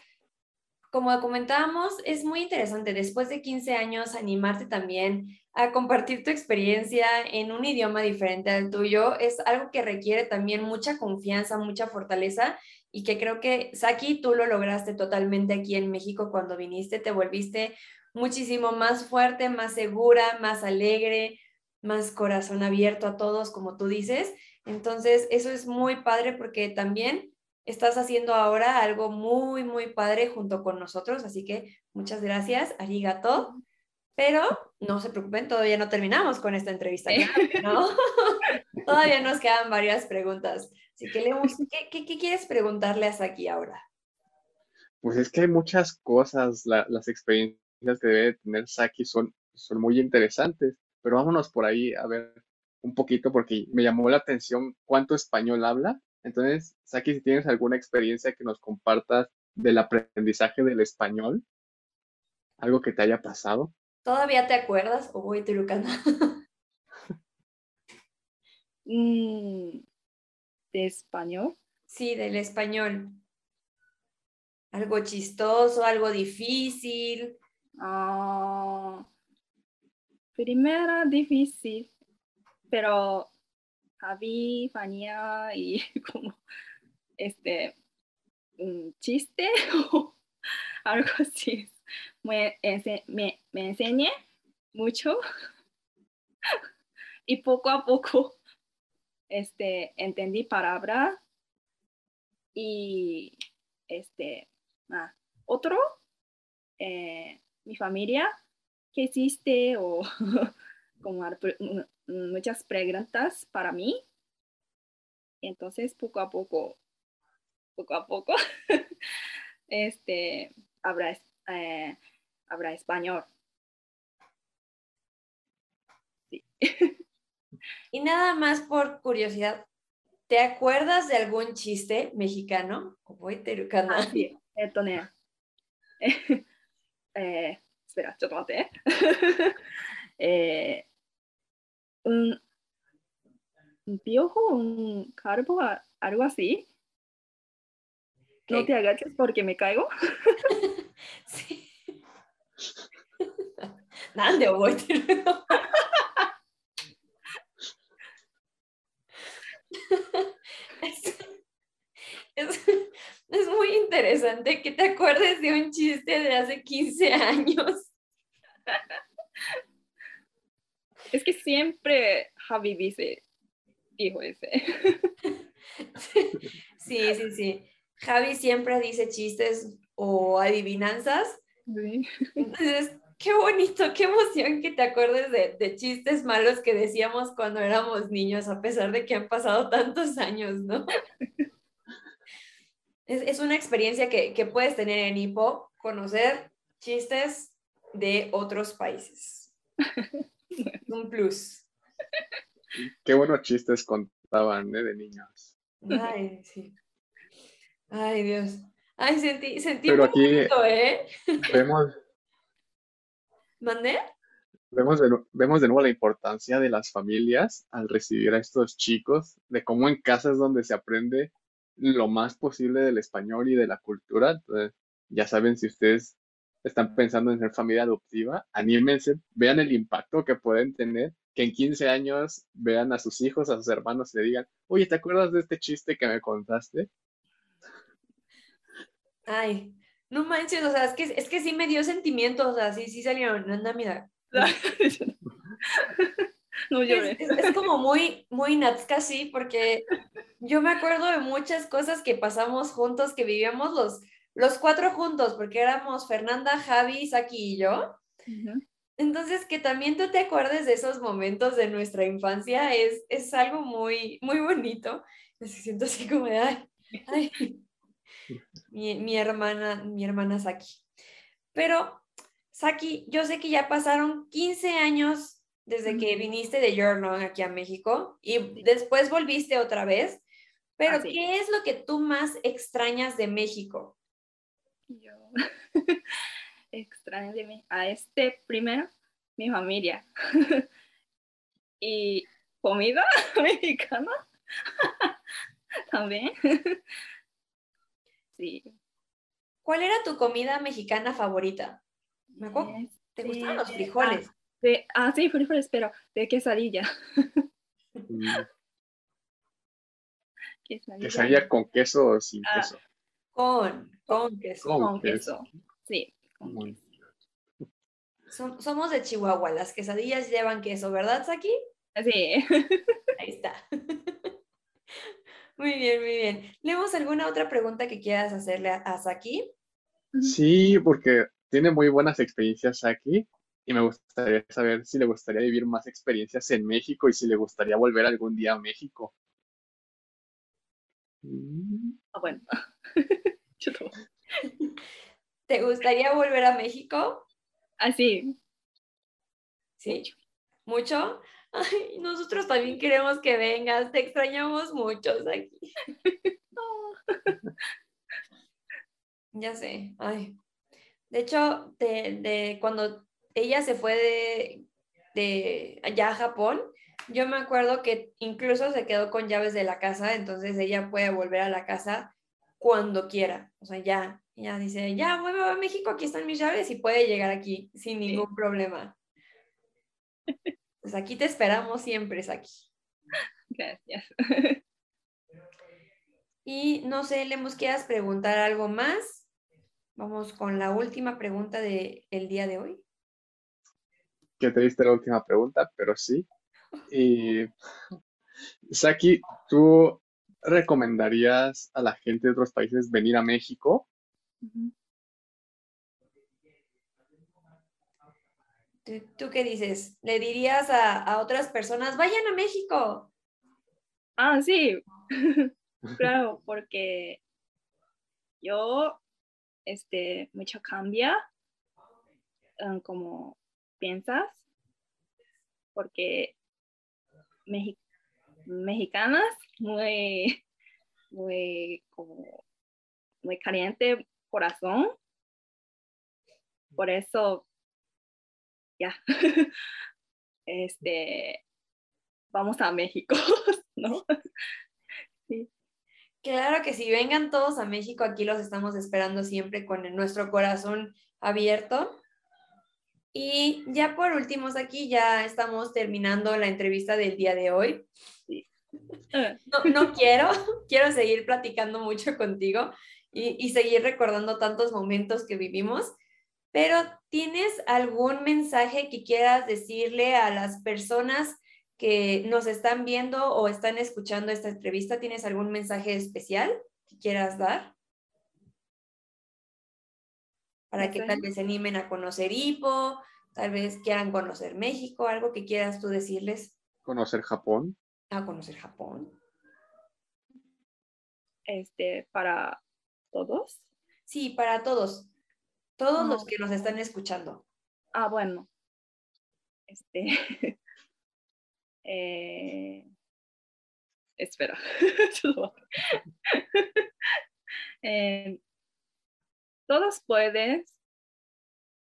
como comentábamos, es muy interesante después de 15 años animarte también a compartir tu experiencia en un idioma diferente al tuyo. Es algo que requiere también mucha confianza, mucha fortaleza y que creo que, Saki, tú lo lograste totalmente aquí en México cuando viniste, te volviste muchísimo más fuerte, más segura, más alegre, más corazón abierto a todos, como tú dices. Entonces, eso es muy padre porque también estás haciendo ahora algo muy, muy padre junto con nosotros. Así que muchas gracias, arigato. Pero no se preocupen, todavía no terminamos con esta entrevista, ¿no? todavía nos quedan varias preguntas. Así que, Lemus, ¿qué, qué, qué quieres preguntarle a Saki ahora? Pues es que hay muchas cosas, la, las experiencias que debe tener Saki son, son muy interesantes, pero vámonos por ahí a ver un poquito porque me llamó la atención cuánto español habla. Entonces, Saki, si tienes alguna experiencia que nos compartas del aprendizaje del español, algo que te haya pasado. ¿Todavía te acuerdas o voy trucando? mm, ¿De español? Sí, del español. Algo chistoso, algo difícil. Uh, primera difícil, pero Javi, Fania y como este un chiste o algo así me, me, me enseñé mucho y poco a poco este, entendí palabra y este, ah, otro, eh, mi familia, ¿qué hiciste? O como muchas preguntas para mí. Entonces, poco a poco, poco a poco, este, habla, eh, español. Sí. Y nada más por curiosidad, ¿te acuerdas de algún chiste mexicano? Ah, sí, eh, espera, eh, un, un piojo, un carbo, algo así. No te agaches porque me caigo. sí. Nande, voy es, es, es, muy interesante que te acuerdes de un chiste de hace 15 años. Es que siempre Javi dice, dijo ese. Sí, sí, sí. Javi siempre dice chistes o adivinanzas. Entonces, qué bonito, qué emoción que te acuerdes de, chistes malos que decíamos cuando éramos niños, a pesar de que han pasado tantos años, ¿no? Es, una experiencia que, que puedes tener en Hipo, conocer chistes de otros países. Un plus. Qué buenos chistes contaban ¿eh? de niños. Ay, sí. Ay, Dios. Ay, sentí, sentí Pero aquí ¿eh? Vemos. ¿Mandé? Vemos de, vemos de nuevo la importancia de las familias al recibir a estos chicos, de cómo en casa es donde se aprende lo más posible del español y de la cultura. Entonces, ya saben, si ustedes están pensando en ser familia adoptiva, anímense, vean el impacto que pueden tener, que en 15 años vean a sus hijos, a sus hermanos y le digan, oye, ¿te acuerdas de este chiste que me contaste? Ay, no manches, o sea, es que, es que sí me dio sentimientos, o sea, sí, sí salieron, anda, mira. no llores. Es, como muy, muy sí, porque yo me acuerdo de muchas cosas que pasamos juntos, que vivíamos los los cuatro juntos, porque éramos Fernanda, Javi, Saki y yo. Entonces, que también tú te acuerdes de esos momentos de nuestra infancia es, es algo muy, muy bonito. Me siento así como de, ay, ay. Mi, mi, hermana, mi hermana Saki. Pero, Saki, yo sé que ya pasaron 15 años desde que viniste de Journal aquí a México y después volviste otra vez. Pero, ¿qué es lo que tú más extrañas de México? Yo extraño de mí. A este primero, mi familia. y comida mexicana también. Sí. ¿Cuál era tu comida mexicana favorita? ¿Me ¿Te gustaban los frijoles? Ah, sí, frijoles, pero de quesadilla. Mm. quesadilla. con queso o sin ah, queso. Con, con queso. Con, queso. Sí. somos de Chihuahua, las quesadillas llevan queso, ¿verdad, Saki? Sí. Ahí está. Muy bien, muy bien. ¿Leemos alguna otra pregunta que quieras hacerle a, Saki? Sí, porque tiene muy buenas experiencias Saki y me gustaría saber si le gustaría vivir más experiencias en México y si le gustaría volver algún día a México. Ah, bueno. ¿Te gustaría volver a México? Así. ¿Sí? ¿Mucho? Ay, nosotros también queremos que vengas, te extrañamos mucho aquí. ya sé, ay. De hecho, de, cuando ella se fue de, de allá a Japón, yo me acuerdo que incluso se quedó con llaves de la casa, entonces ella puede volver a la casa cuando quiera. O sea, ya, ya dice, ya voy a México, aquí están mis llaves y puede llegar aquí sin ningún problema. Pues aquí te esperamos siempre, Saki. Gracias. Y no sé, ¿le quieras preguntar algo más? Vamos con la última pregunta del el día de hoy. Que te diste la última pregunta, pero sí. Y Saki, ¿tú recomendarías a la gente de otros países venir a México? Ujú. ¿Tú, tú qué dices? ¿Le dirías a, a otras personas, vayan a México? Ah, sí, claro, porque yo, este, mucho cambia en como piensas, porque mexi- mexicanas muy, muy, como, muy caliente corazón, por eso, ya, este, vamos a México, ¿no? Sí. Claro que sí, vengan todos a México, aquí los estamos esperando siempre con nuestro corazón abierto. Y ya por último, aquí ya estamos terminando la entrevista del día de hoy. No, no quiero, quiero seguir platicando mucho contigo y, y seguir recordando tantos momentos que vivimos, pero ¿tienes algún mensaje que quieras decirle a las personas que nos están viendo o están escuchando esta entrevista? ¿Tienes algún mensaje especial que quieras dar? Para que tal vez se animen a conocer Ipo, tal vez quieran conocer México, algo que quieras tú decirles ¿Conocer Japón? a conocer Japón. este, para todos. Sí, para todos, todos los Ah. que nos están escuchando. Ah, bueno. Este. eh, espera. Eh, todos pueden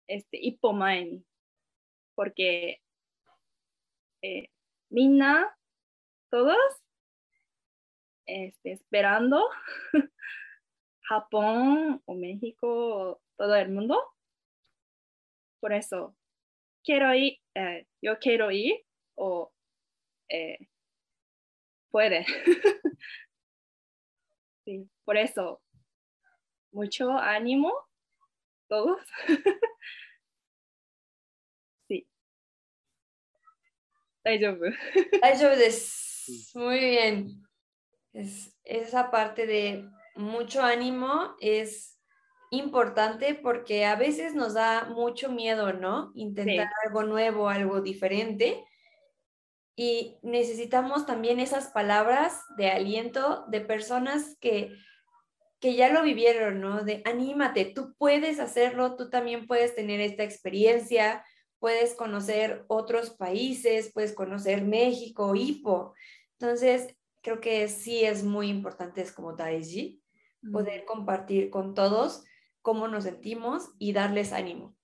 este, mine, porque eh, Mina, todos este, esperando Japón o México todo el mundo. Por eso, quiero ir, eh, yo quiero ir o eh, puede. sí, por eso, mucho ánimo todos. sí. Muy bien. Es, esa parte de mucho ánimo es importante porque a veces nos da mucho miedo, ¿no? Intentar algo nuevo, algo diferente. Y necesitamos también esas palabras de aliento de personas que, que ya lo vivieron, ¿no? De anímate, tú puedes hacerlo, tú también puedes tener esta experiencia, puedes conocer otros países, puedes conocer México, Ipo. Entonces, creo que sí es muy importante, es como Daiji, poder compartir con todos cómo nos sentimos y darles ánimo.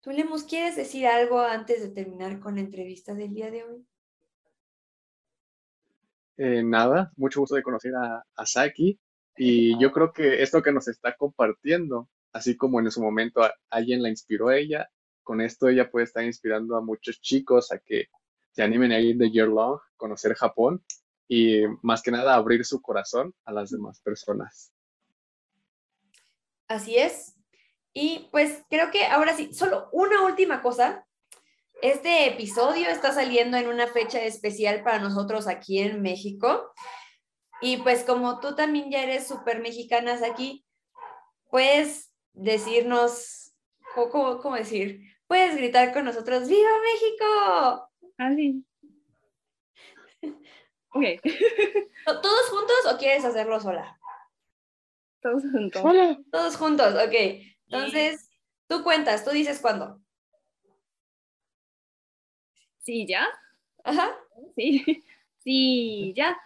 ¿Tú, Lemus, quieres decir algo antes de terminar con la entrevista del día de hoy? Eh, nada, mucho gusto de conocer a, Saki y yo creo que esto que nos está compartiendo, así como en su momento alguien la inspiró a ella, con esto ella puede estar inspirando a muchos chicos a que se animen a ir de year long, conocer Japón y más que nada abrir su corazón a las demás personas. Así es. Y pues creo que ahora sí, solo una última cosa. Este episodio está saliendo en una fecha especial para nosotros aquí en México. Y pues como tú también ya eres súper mexicanas aquí, puedes decirnos, ¿cómo, cómo- decir? Puedes gritar con nosotros, ¡Viva México! Sí. Ok, ¿To- ¿Todos juntos o quieres hacerlo sola? todos juntos. Hola. Todos juntos, ok. Entonces, tú cuentas, tú dices cuándo. Sí, ya. Ajá. Sí, sí, ya.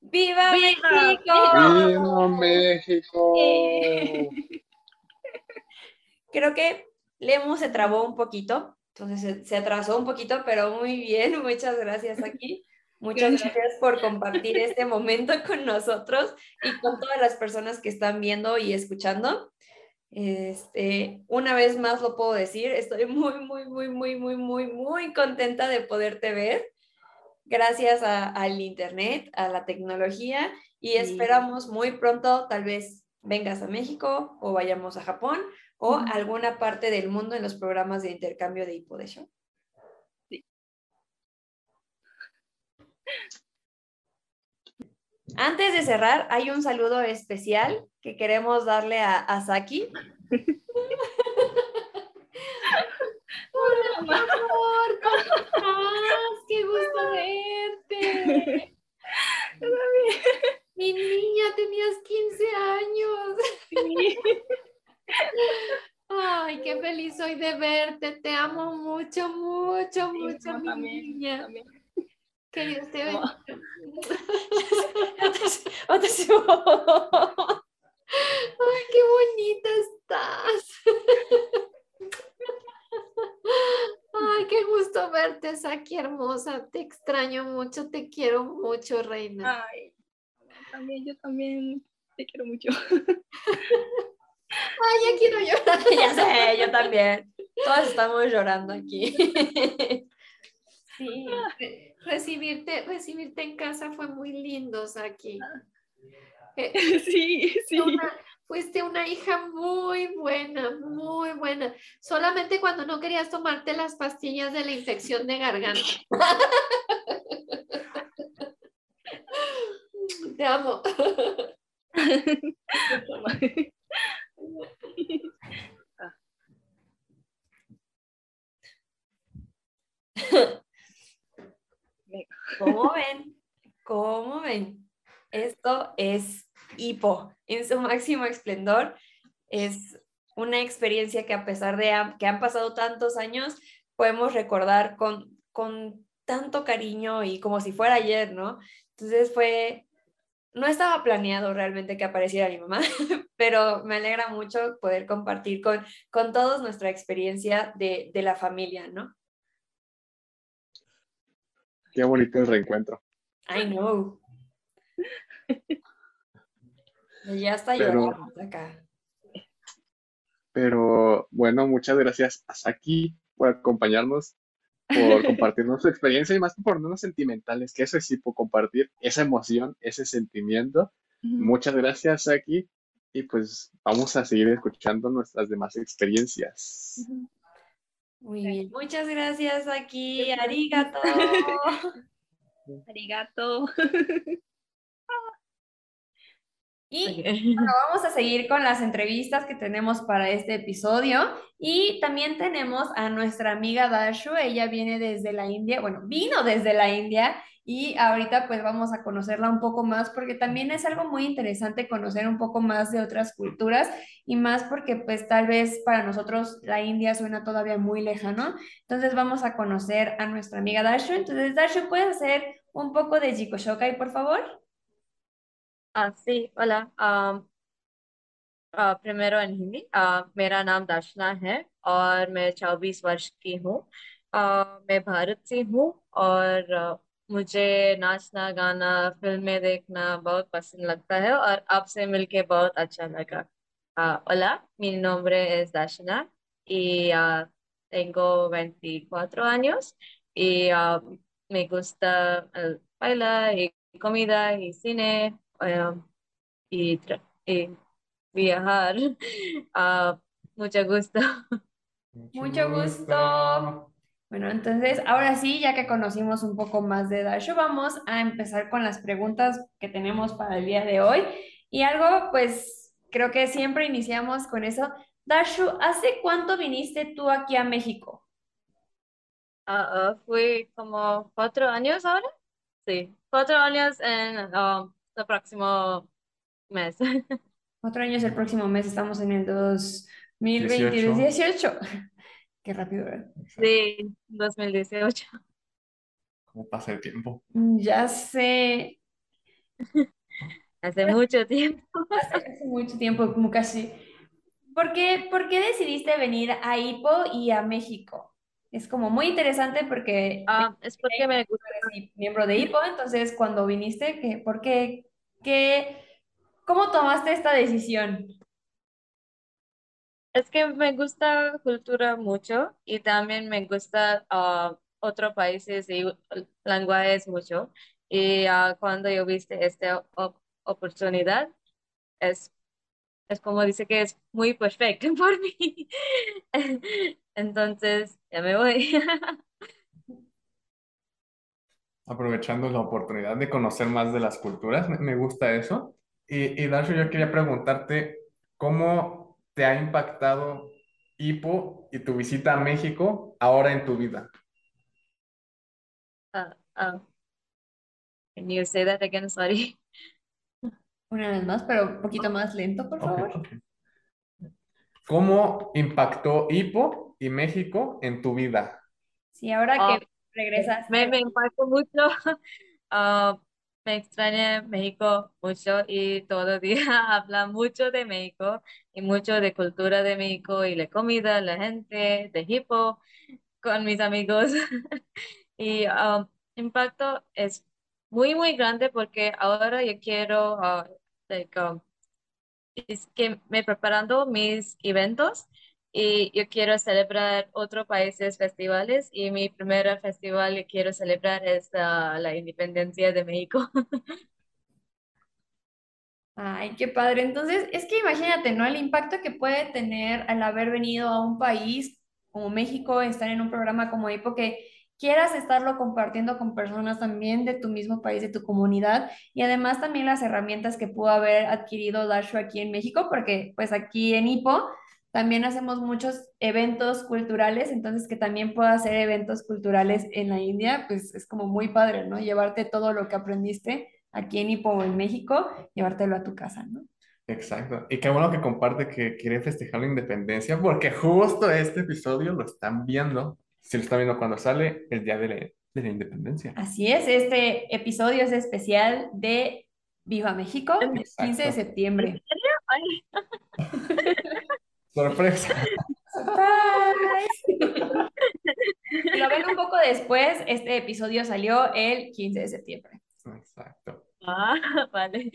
¡Viva, ¡Viva México! ¡Viva México! Creo que Lemus se trabó un poquito, entonces se, se atrasó un poquito, pero muy bien, muchas gracias aquí. Muchas Gracias. por compartir este momento con nosotros y con todas las personas que están viendo y escuchando. Este, una vez más lo puedo decir, estoy muy, muy, muy, muy, muy, muy, muy contenta de poderte ver. Gracias a- al internet, a la tecnología y Sí. esperamos muy pronto tal vez vengas a México o vayamos a Japón o alguna parte del mundo en los programas de intercambio de Hipo de Show. Antes de cerrar, hay un saludo especial que queremos darle a, a Saki. Hola, mi amor, ¿cómo estás? Qué gusto verte. Mi niña, tenías 15 años. Ay, qué feliz soy de verte. Te amo mucho, mucho, mucho, mi también, niña. también. Que Dios te bendiga. Ay, qué bonita estás. Ay, qué gusto verte, Saki hermosa. Te extraño mucho, te quiero mucho, reina. Ay, también, yo también te quiero mucho. Ay, ya quiero llorar. Ya sé, yo también. Todos estamos llorando aquí. Sí, re- recibirte, recibirte en casa fue muy lindo, Saki. Eh, Sí, sí. una- fuiste una hija muy buena, muy buena. Solamente cuando no querías tomarte las pastillas de la infección de garganta. Te amo. ¿Cómo ven? ¿Cómo ven? Esto es hipo en su máximo esplendor. Es una experiencia que a pesar de que han pasado tantos años, podemos recordar con, con tanto cariño y como si fuera ayer, ¿no? Entonces fue, no estaba planeado realmente que apareciera mi mamá, pero me alegra mucho poder compartir con, con todos nuestra experiencia de, de la familia, ¿no? Qué bonito el reencuentro. I know. Ya está llorando acá. Pero bueno, muchas gracias a Saki por acompañarnos, por compartirnos su experiencia y más por ponernos sentimentales, que eso sí, por compartir esa emoción, ese sentimiento. Muchas gracias, Saki. Y pues vamos a seguir escuchando nuestras demás experiencias. Muy bien. Muchas gracias aquí. Arigato. Arigato. Y bueno, vamos a seguir con las entrevistas que tenemos para este episodio. Y también tenemos a nuestra amiga Dashu. Ella viene desde la India, bueno, vino desde la India y ahorita pues vamos a conocerla un poco más porque también es algo muy interesante conocer un poco más de otras culturas y más porque pues tal vez para nosotros la India suena todavía muy lejano. Entonces vamos a conocer a nuestra amiga Dashu. Entonces Dashu, ¿puedes hacer un poco de Jikoshokai, por favor? Ah, sí, hola. um, uh, primero en Hindi आ, मेरा नाम दर्शना है और मैं चौबीस वर्ष की हूँ आ, मैं भारत से हूँ और आ, मुझे नाचना गाना फ़िल्में देखना बहुत पसंद लगता है और आपसे मिलके बहुत अच्छा लगा Ah, hola, mi nombre es Dashna y ah, tengo 24 años y ah, me gusta el bailar y comida y cine eh, y, y viajar. Ah, mucho gusto. Mucho gusto. Bueno, entonces ahora sí, ya que conocimos un poco más de Dashu, vamos a empezar con las preguntas que tenemos para el día de hoy. Y algo, pues creo que siempre iniciamos con eso. Dashu, ¿hace cuánto viniste tú aquí a México? Ah, ah, fui como cuatro años ahora. Sí, cuatro años en ah, el próximo mes. Cuatro años el próximo mes, estamos en el 2020, 18. 18. Qué rápido, ¿verdad? Sí, 2018. ¿Cómo pasa el tiempo? Ya sé, Hace mucho tiempo. hace, hace mucho tiempo, como casi. ¿Por qué, por qué decidiste venir a Ipo y a México? Es como muy interesante porque Ah, es porque me gusta. eres miembro de IPO, entonces cuando viniste, ¿qué, ¿por qué, qué, cómo tomaste esta decisión? Es que me gusta cultura mucho y también me gusta ah, otros países y lenguajes mucho. Y ah, cuando yo viste esta op- oportunidad, es, es como dice que es muy perfecto por mí. Entonces, ya me voy. aprovechando la oportunidad de conocer más de las culturas. Me, gusta eso. Y, y yo quería preguntarte, ¿cómo te ha impactado Ipo y tu visita a México ahora en tu vida? Uh, uh, can you say that again? Sorry. Una vez más, pero un poquito más lento, por favor. ok. ¿Cómo impactó Ipo y México en tu vida? Sí, ahora Ah, que regresaste. me, me impactó mucho. Ah, me extraña México mucho y todo día habla mucho de México y mucho de cultura de México y la comida, la gente, de hipo con mis amigos. Y ah, impacto es muy, muy grande porque ahora yo quiero, ah, like, um, es que me preparando mis eventos y yo quiero celebrar otros países festivales y mi primer festival que quiero celebrar es ah, la independencia de México. Ay, qué padre. Entonces, es que imagínate, ¿no? El impacto que puede tener al haber venido a un país como México, estar en un programa como Hipo, que quieras estarlo compartiendo con personas también de tu mismo país, de tu comunidad, y además también las herramientas que pudo haber adquirido Dashu aquí en México, porque pues aquí en Hipo también hacemos muchos eventos culturales, entonces que también pueda hacer eventos culturales en la India, pues es como muy padre, ¿no? Llevarte todo lo que aprendiste aquí en Hipo o en México llevártelo a tu casa, ¿no? Exacto. Y qué bueno que comparte que quiere festejar la independencia, porque justo este episodio lo están viendo, si lo están viendo cuando sale, el día de la, de la independencia. Así es, este episodio es especial de Viva México, el 15 de septiembre. Ay, Sorpresa. Lo ven un poco después, este episodio salió el 15 de septiembre. Exacto. ah, vale.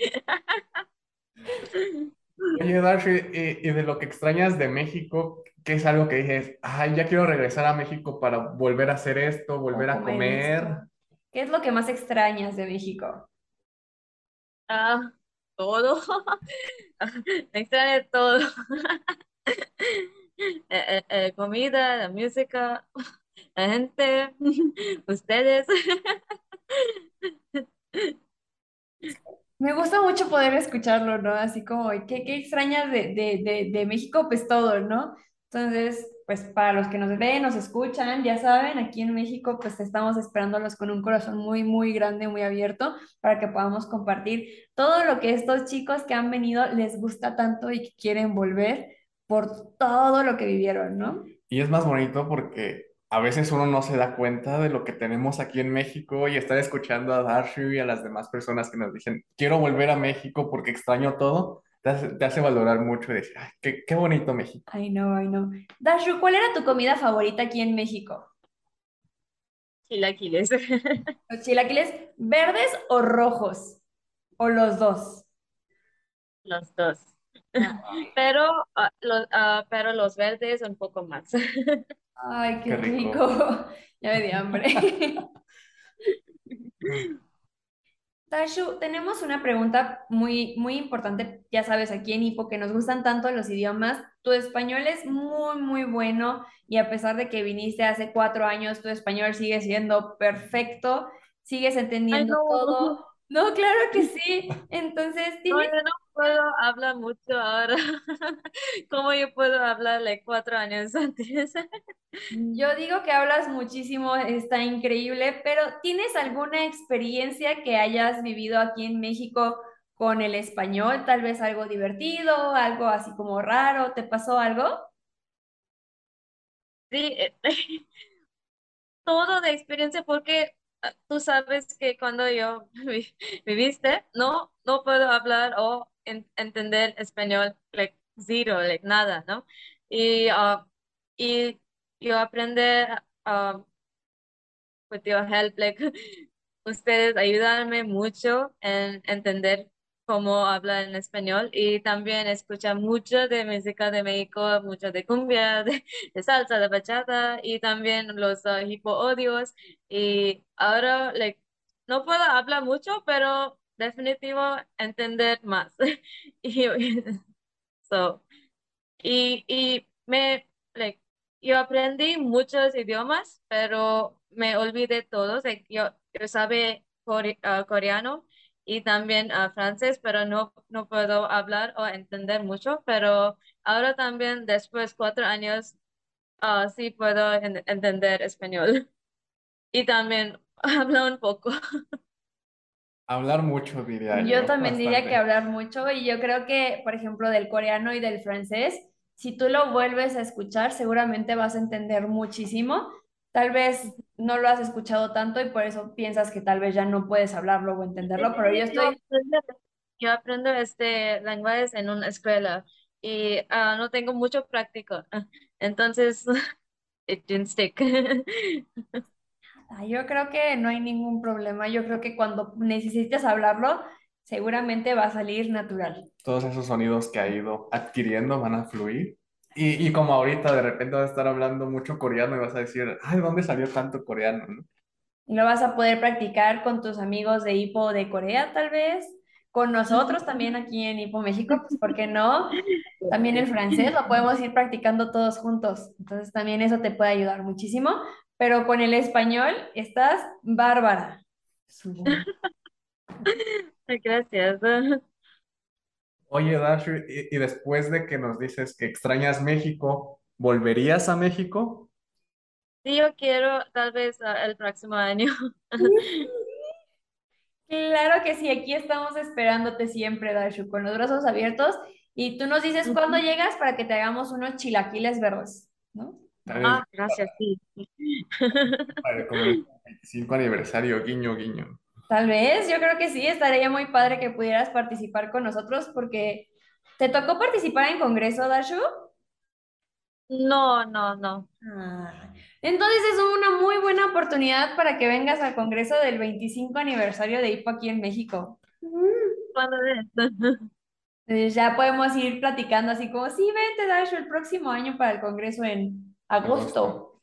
Oye, Darcy, y, y de lo que extrañas de México, ¿qué es algo que dices? Ay, ya quiero regresar a México para volver a hacer esto, volver a comer comer. esto. ¿Qué es lo que más extrañas de México? Ah, todo. Me extraña todo. Eh, eh, eh, comida, la música, la gente, ustedes. Me gusta mucho poder escucharlo, ¿no? Así como, ¿qué, qué extrañas de, de, de, de México? Pues todo, ¿no? Entonces, pues para los que nos ven, nos escuchan, ya saben, aquí en México, pues estamos esperándolos con un corazón muy, muy grande, muy abierto, para que podamos compartir todo lo que estos chicos que han venido les gusta tanto y que quieren volver por todo lo que vivieron, ¿no? Y es más bonito porque a veces uno no se da cuenta de lo que tenemos aquí en México y estar escuchando a Darcy y a las demás personas que nos dicen, quiero volver a México porque extraño todo, te hace, te hace valorar mucho y decir, ay, qué, qué bonito México. Ay, no, ay, no. Dashu, ¿cuál era tu comida favorita aquí en México? Chilaquiles. ¿Los chilaquiles verdes o rojos? ¿O los dos? Los dos. Pero, ah, los, ah, pero los verdes un poco más. Ay, qué Qué rico. rico. Ya me di hambre. Tashu, tenemos una pregunta muy, muy importante, ya sabes, aquí en Hipo, que nos gustan tanto los idiomas. Tu español es muy, muy bueno y a pesar de que viniste hace cuatro años, tu español sigue siendo perfecto, sigues Ay, entendiendo no. todo. No, claro que sí. Entonces, No, ¿tienes yo no puedo hablar mucho ahora. ¿Cómo yo puedo hablar like, cuatro años antes? Yo digo que hablas muchísimo, está increíble, pero ¿tienes alguna experiencia que hayas vivido aquí en México con el español? Tal vez algo divertido, algo así como raro, ¿te pasó algo? Sí, eh, todo de experiencia porque tú sabes que cuando yo vi- viviste, no, no puedo hablar o en- entender español, like zero, like nada, ¿no? Y, ah, y yo aprendí ah, with your help, like, ustedes ayudanme mucho en entender cómo hablar en español y también escucha mucho de música de México, mucho de cumbia, de, de salsa, de bachata y también los uh, hipo odios y ahora, like, no puedo hablar mucho, pero definitivo entender más. Y, so, y, y me, like, yo aprendí muchos idiomas, pero me olvidé todos. Eh, Yo, yo sabe core- ah, coreano y también ah, francés, pero no, no puedo hablar o entender mucho. Pero ahora también, después de cuatro años, ah, sí puedo en- entender español. Y también hablo un poco. Hablar mucho, diría Yo yo, también diría que bastante. hablar mucho y yo creo que, por ejemplo, del coreano y del francés, si tú lo vuelves a escuchar, seguramente vas a entender muchísimo. Tal vez no lo has escuchado tanto y por eso piensas que tal vez ya no puedes hablarlo o entenderlo, pero yo estoy, aprendo, yo aprendo este lenguaje en una escuela y ah, no tengo mucho práctico. Entonces, it didn't stick. ah, yo creo que no hay ningún problema. Yo creo que cuando necesites hablarlo, seguramente va a salir natural. Todos esos sonidos que ha ido adquiriendo van a fluir. Y, y como ahorita de repente vas a estar hablando mucho coreano y vas a decir, ay, ¿dónde salió tanto coreano? ¿no? Y lo vas a poder practicar con tus amigos de Hipo de Corea, tal vez, con nosotros también aquí en Hipo México, pues ¿por qué no? También el francés lo podemos ir practicando todos juntos. Entonces también eso te puede ayudar muchísimo. Pero con el español estás bárbara. Gracias. Oye, Dashu, y, y después de que nos dices que extrañas México, ¿volverías a México? Sí, yo quiero tal vez ah, el próximo año. Claro que sí, aquí estamos esperándote siempre, Dashu, con los brazos abiertos. Y tú nos dices cuándo llegas para que te hagamos unos chilaquiles verdes, ¿no? Ah, gracias, sí. para como el 25 aniversario, guiño, guiño. Tal vez, yo creo que sí, estaría muy padre que pudieras participar con nosotros porque te tocó participar en Congreso, Dashu. No, no, no. Ah, Entonces es una muy buena oportunidad para que vengas al Congreso del 25 aniversario de IPO aquí en México. ¿Cuándo es? Entonces ya podemos ir platicando así como, sí, vente, Dashu, el próximo año para el Congreso en agosto.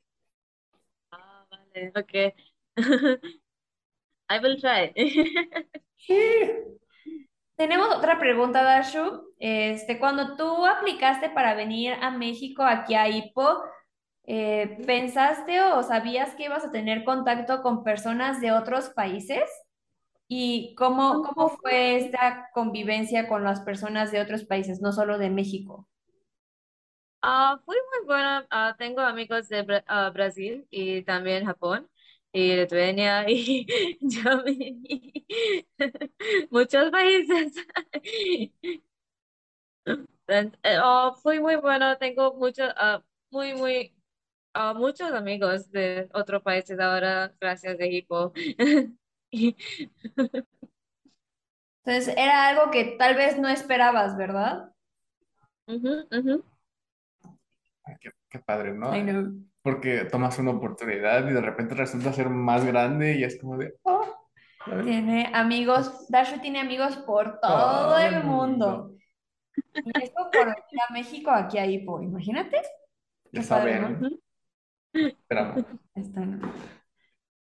Ah, vale, ok. I will try. Tenemos otra pregunta, Dashu. Este, cuando tú aplicaste para venir a México, aquí a IPO, eh, ¿pensaste o sabías que ibas a tener contacto con personas de otros países? ¿Y cómo, cómo fue esta convivencia con las personas de otros países, no solo de México? Ah, fue muy bueno. Ah, tengo amigos de Bra- ah, Brasil y también Japón y Lituania y Germany. Muchos países. Eh, oh, fue muy bueno. Tengo muchos, ah, muy, muy, ah, muchos amigos de otros países ahora, gracias de Hipo. Entonces, era algo que tal vez no esperabas, ¿verdad? Ujú, ujú. Ay, qué, qué padre, ¿no? I know. Porque tomas una oportunidad y de repente resulta ser más grande y es como de, oh. Tiene amigos, Dashu tiene amigos por todo el mundo. Y esto por venir a México, aquí a IPO, imagínate. Ya saben, ¿no? esperamos. Está, ¿no?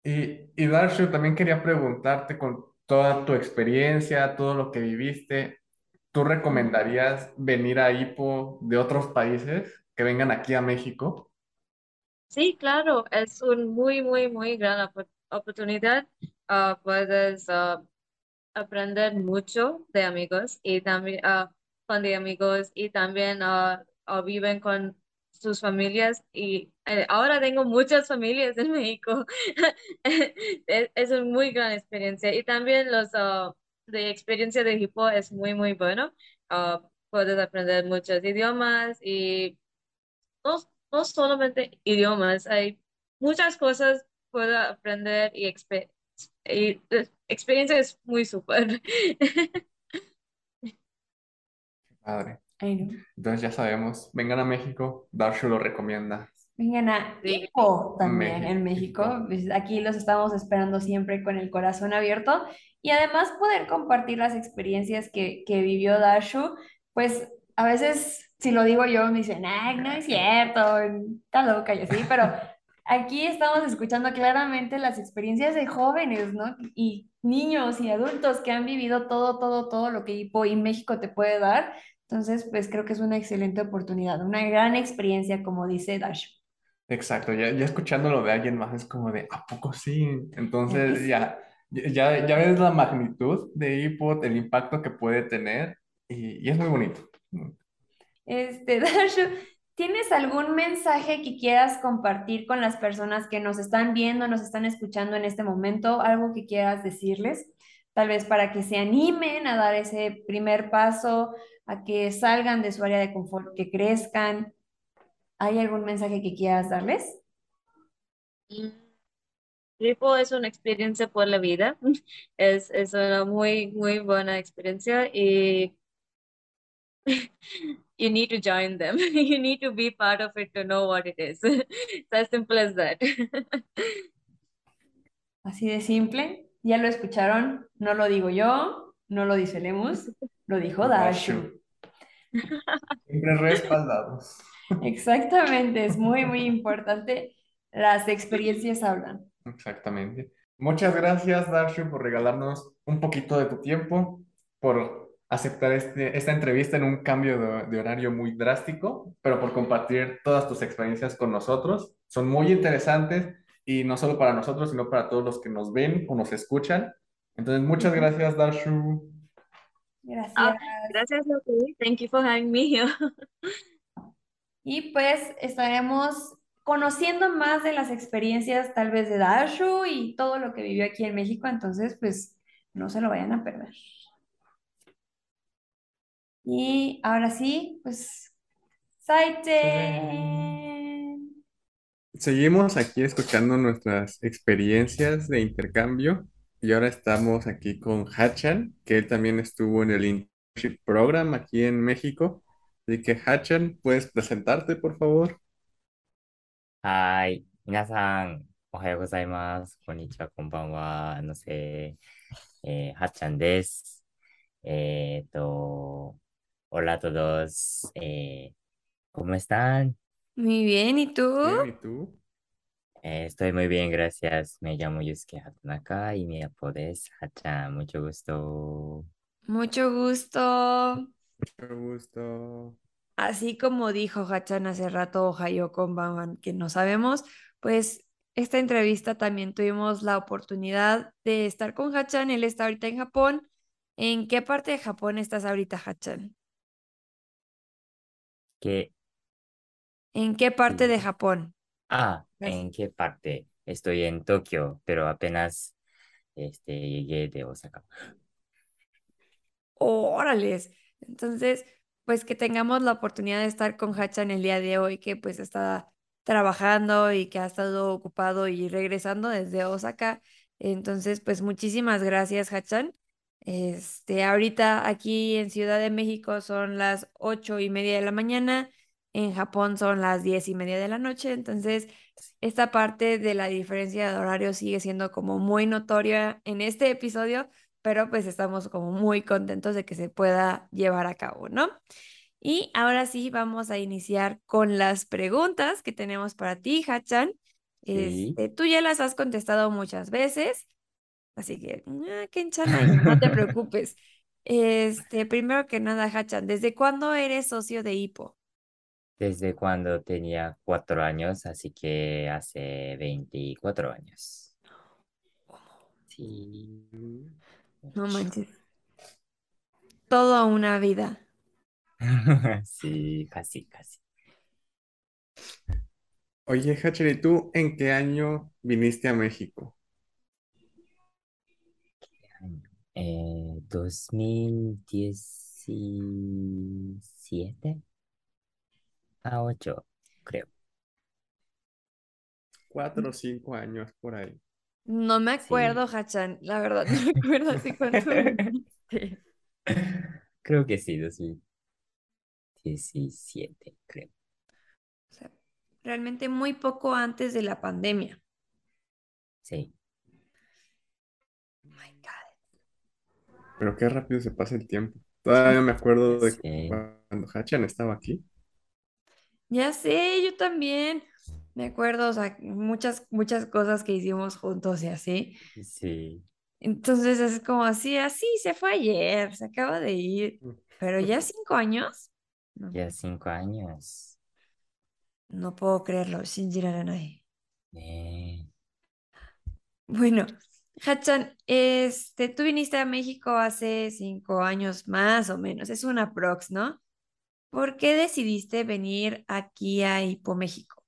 Y, y Darshu, también quería preguntarte con toda tu experiencia, todo lo que viviste, ¿tú recomendarías venir a Ipo de otros países que vengan aquí a México? Sí, claro, es un muy, muy, muy gran opo- oportunidad. Ah, puedes ah, aprender mucho de amigos y también ah, con de amigos y también ah, viven con sus familias y eh, ahora tengo muchas familias en México. Es, es una muy gran experiencia y también los ah, de experiencia de Hipo es muy, muy bueno. Ah, puedes aprender muchos idiomas y no, solamente idiomas, hay muchas cosas puedo aprender y, expe- y la experiencia es muy súper. Padre. Entonces ya sabemos, vengan a México, Darshu lo recomienda. Vengan a. IPO también en México. México. Pues Aquí los estamos esperando siempre con el corazón abierto y además poder compartir las experiencias que, que vivió Dashu. Pues a veces, si lo digo yo, me dicen, ay, no es cierto, está loca y así, pero aquí estamos escuchando claramente las experiencias de jóvenes, ¿no? Y niños y adultos que han vivido todo, todo, todo lo que IPO y México te puede dar. Entonces, pues creo que es una excelente oportunidad, una gran experiencia, como dice Dashu. Exacto, ya, ya escuchándolo de alguien más es como de, ¿a poco sí? Entonces Es- ya, ya, ya ves la magnitud de iPod, el impacto que puede tener y, y es muy bonito. Este, Darshu, ¿tienes algún mensaje que quieras compartir con las personas que nos están viendo, nos están escuchando en este momento? ¿Algo que quieras decirles? Tal vez para que se animen a dar ese primer paso, a que salgan de su área de confort, que crezcan. ¿Hay algún mensaje que quieras darles? Mm, Gripo es una experiencia por la vida. Es, es una muy, muy buena experiencia y you need to join them. You need to be part of it to know what it is. It's as simple as that. Así de simple. Ya lo escucharon. No lo digo yo, no lo dice Lemus, lo dijo Darshu. Siempre respaldados. Exactamente, es muy, muy importante. Las experiencias hablan. Exactamente. Muchas gracias, Darshu, por regalarnos un poquito de tu tiempo, por aceptar este, esta entrevista en un cambio de, de horario muy drástico, pero por compartir todas tus experiencias con nosotros. Son muy interesantes y no solo para nosotros, sino para todos los que nos ven o nos escuchan. Entonces, muchas gracias, Darshu. Gracias. Ah, gracias ti. Thank you for having me here. Y pues estaremos conociendo más de las experiencias tal vez de Darshu y todo lo que vivió aquí en México, entonces pues no se lo vayan a perder. Y ahora sí, pues Saiten. Seguimos aquí escuchando nuestras experiencias de intercambio y ahora estamos aquí con Hachan, que él también estuvo en el Internship Program aquí en México. Así que Hachan, ¿puedes presentarte, por favor? はーい。皆さん、おはようございます。こんにちは、こんばんは。のせ、えー、はっちゃんです。えっと、 hola a todos. Eh, ¿cómo están? Muy bien, ¿y tú? Bien, ¿y tú? Eh, estoy muy bien, gracias. Me llamo Yusuke Hatanaka y mi apodo es Hachan. Mucho gusto. Mucho gusto. Mucho gusto. Así como dijo Hachan hace rato, Ohayo Konbanwan, que no sabemos, pues esta entrevista también tuvimos la oportunidad de estar con Hachan. Él está ahorita en Japón. ¿En qué parte de Japón estás ahorita, Hachan? ¿Qué? ¿En qué parte de Sí. Japón? Ah. ¿en qué parte? Estoy en Tokio, pero apenas este, llegué de Osaka. Órales. Entonces, pues que tengamos la oportunidad de estar con Hachan el día de hoy, que pues está trabajando y que ha estado ocupado y regresando desde Osaka. Entonces, pues muchísimas gracias, Hachan. Este, ahorita aquí en Ciudad de México son las ocho y media de la mañana, en Japón son las diez y media de la noche, entonces esta parte de la diferencia de horario sigue siendo como muy notoria en este episodio, pero pues estamos como muy contentos de que se pueda llevar a cabo, ¿no? Y ahora sí, vamos a iniciar con las preguntas que tenemos para ti, Hachan. Sí. Este, tú ya las has contestado muchas veces, así que, ah, qué enchana, no te preocupes. Este, primero que nada, Hachan, ¿desde cuándo eres socio de Hippo? Desde cuando tenía cuatro años, así que hace 24 años. Sí. No manches. Toda una vida. Sí, casi, casi. Oye, Hachan, ¿y tú en qué año viniste a México? Eh, 2017 a 8, creo. Cuatro o cinco años por ahí. No me acuerdo, Sí. Hachan, la verdad, no me acuerdo hace cuánto viniste. Creo que sí, 2017, creo. O sea, realmente muy poco antes de la pandemia. Sí. Pero qué rápido se pasa el tiempo. Todavía me acuerdo de Sí. cuando Hachan estaba aquí. Ya sé, yo también. Me acuerdo, o sea, muchas, muchas cosas que hicimos juntos y así. Sí. Entonces es como así, así se fue ayer, se acaba de ir. Pero ya cinco años. No. Ya cinco años. No puedo creerlo, Shinjiraranai. ね Bueno, Hachan, este, tú viniste a México hace cinco años más o menos, es una prox, ¿no? ¿Por qué decidiste venir aquí a Hipo México?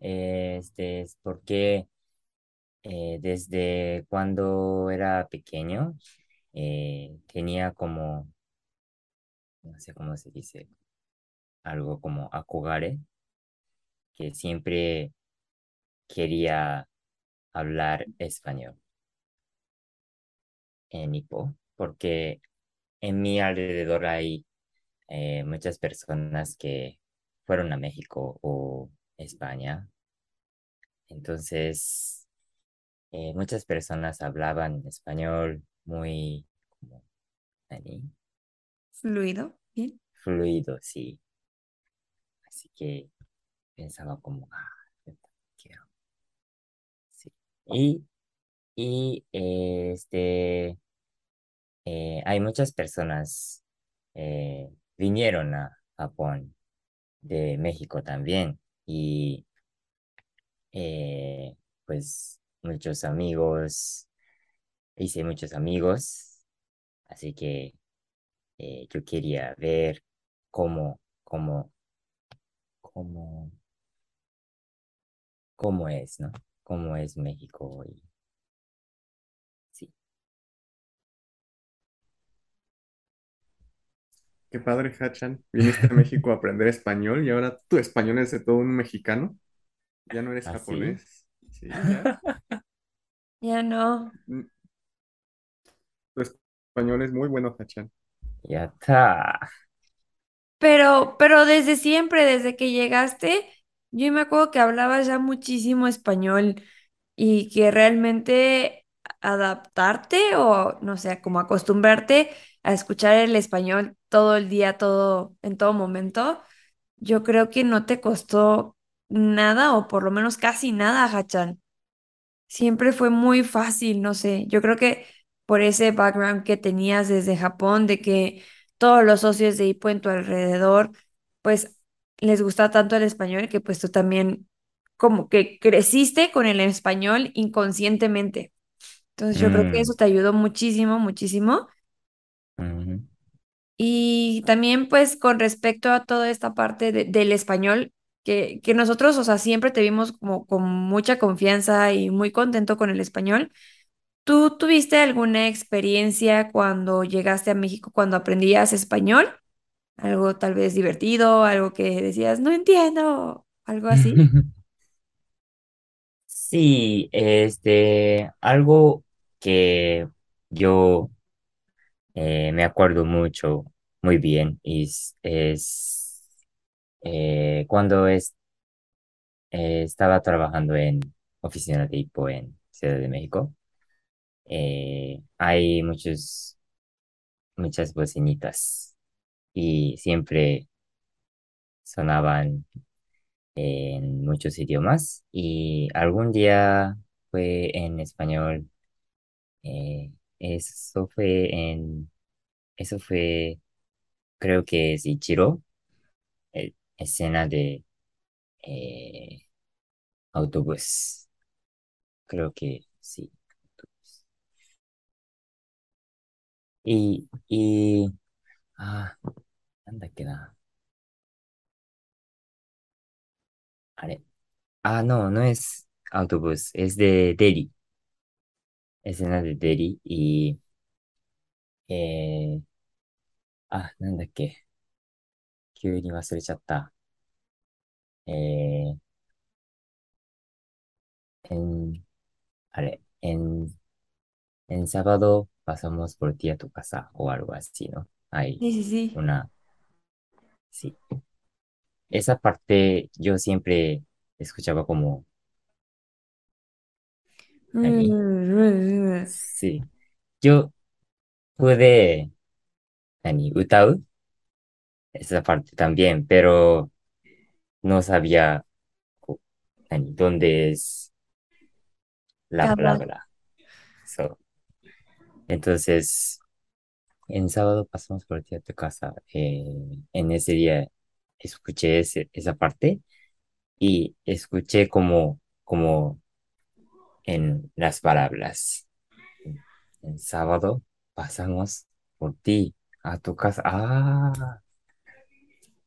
Eh, Este es porque eh, desde cuando era pequeño eh, tenía como, no sé cómo se dice, algo como acogare, que siempre quería hablar español en Ipo, porque en mi alrededor hay eh, muchas personas que fueron a México o España. Entonces, eh, muchas personas hablaban español muy como, ¿nani? Fluido, bien. fluido, sí. Así que pensaba como, ah, yo también quiero. Sí. Y, y este, eh, hay muchas personas eh, vinieron a Japón de México también y eh, pues muchos amigos, hice muchos amigos, así que eh, yo quería ver cómo, cómo, cómo, cómo es, ¿no? Cómo es México y sí. Qué padre, Hachan. Viniste a México a aprender español y ahora tu español es de todo un mexicano. Ya no eres ¿Ah, japonés. Sí, ya. Ya no. Mm. Tu español es muy bueno, Hachan. Ya está. Pero, pero desde siempre, desde que llegaste, yo me acuerdo que hablabas ya muchísimo español y que realmente adaptarte o no sé, como acostumbrarte a escuchar el español todo el día, todo, en todo momento, yo creo que no te costó nada o por lo menos casi nada, Hachan. Siempre fue muy fácil, no sé. Yo creo que por ese background que tenías desde Japón, de que todos los socios de Hippo en tu alrededor, pues les gusta tanto el español que pues tú también como que creciste con el español inconscientemente. Entonces yo creo que eso Mm, te ayudó muchísimo, muchísimo. Y también pues con respecto a toda esta parte de- del español, que, que nosotros, o sea, siempre te vimos como con mucha confianza y muy contento con el español. ¿Tú tuviste alguna experiencia cuando llegaste a México, cuando aprendías español? Algo tal vez divertido, algo que decías, no entiendo, algo así. Sí, este, algo que yo eh, me acuerdo mucho, muy bien, es, es eh, cuando es, eh, estaba trabajando en oficina de Hippo en Ciudad de México. hay muchos, muchas bocinitas y siempre sonaban en muchos idiomas y algún día fue en español. eh, eso fue en, eso fue, creo que es Ichiro, eh, escena de eh, autobús. Creo que sí. autobús. Y, y, ああ、なんだっけな。あれ。あ、ノー、ノイス、アウトブース、エスデーデリ。エスナデデリ、イー。ええ、あ、なんだっけ。急に忘れちゃった。えー、えん、あれ、えん、エンサバド、バサモスポルティアとかさ、終わるわ、スティの。Hay Sí, sí, sí. una, sí. Esa parte yo siempre escuchaba como. Sí. Yo pude, ¿nani? Utau esa parte también, pero no sabía, dónde es la palabra. So, entonces, en sábado pasamos por ti a tu casa. eh, en ese día escuché esa parte y escuché como, como en las palabras. En sábado pasamos por ti a tu casa. Ah,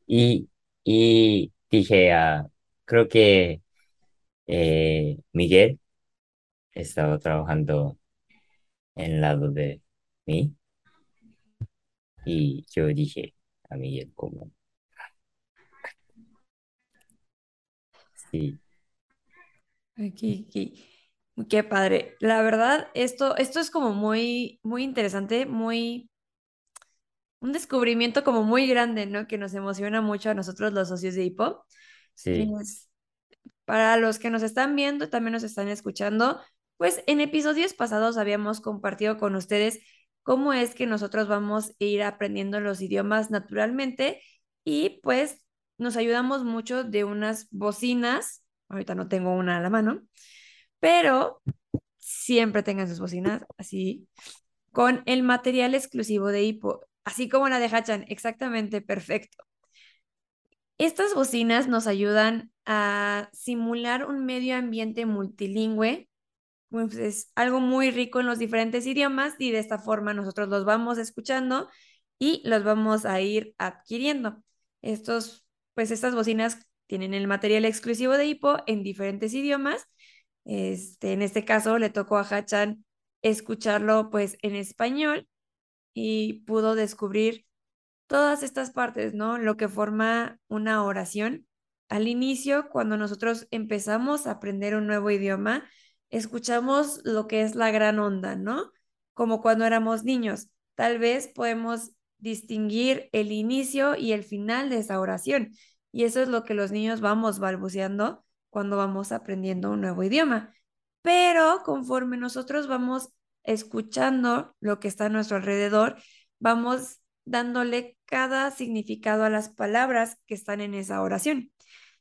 y, y dije, ah, creo que eh, Miguel estaba trabajando en lado de mí y yo dije a Miguel como, sí, Aquí, aquí. Qué padre. La verdad, esto, esto es como muy, muy interesante, muy, un descubrimiento como muy grande, ¿no? Que nos emociona mucho a nosotros los socios de Hippo. sí, Es- para los que nos están viendo, también nos están escuchando, pues en episodios pasados habíamos compartido con ustedes cómo es que nosotros vamos a ir aprendiendo los idiomas naturalmente y pues nos ayudamos mucho de unas bocinas. Ahorita no tengo una a la mano pero siempre tengan sus bocinas así, con el material exclusivo de Hippo, así como la de Hachan, exactamente perfecto. Estas bocinas nos ayudan a simular un medio ambiente multilingüe, pues es algo muy rico en los diferentes idiomas y de esta forma nosotros los vamos escuchando y los vamos a ir adquiriendo. Estos, pues estas bocinas tienen el material exclusivo de Hippo en diferentes idiomas este, en este caso le tocó a Hachan escucharlo pues en español y pudo descubrir todas estas partes, ¿no? Lo que forma una oración. Al inicio, cuando nosotros empezamos a aprender un nuevo idioma, escuchamos lo que es la gran onda, ¿no? Como cuando éramos niños. Tal vez podemos distinguir el inicio y el final de esa oración. Y eso es lo que los niños vamos balbuceando cuando vamos aprendiendo un nuevo idioma. Pero conforme nosotros vamos escuchando lo que está a nuestro alrededor, vamos dándole cada significado a las palabras que están en esa oración.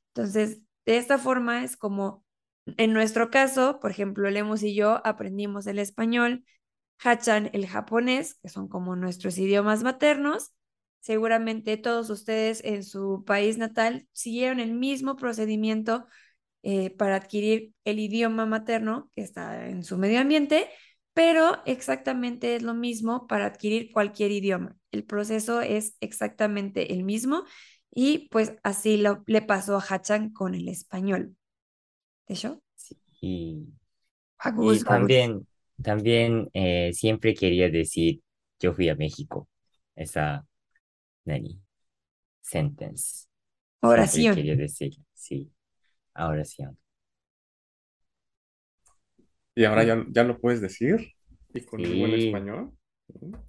Entonces, de esta forma es como, en nuestro caso, por ejemplo, Lemus y yo aprendimos el español, Hachan el japonés, que son como nuestros idiomas maternos. Seguramente todos ustedes en su país natal siguieron el mismo procedimiento eh, para adquirir el idioma materno que está en su medio ambiente, pero exactamente es lo mismo para adquirir cualquier idioma. El proceso es exactamente el mismo y pues así lo, le pasó a Hachan con el español. ¿De hecho? sí. Y, Agus, y también, también eh, siempre quería decir, yo fui a México. Esa, Nani, sentence. Siempre Oración. quería decir, sí, oración. Y ahora ya, ya lo puedes decir. Y con muy buen Sí. español.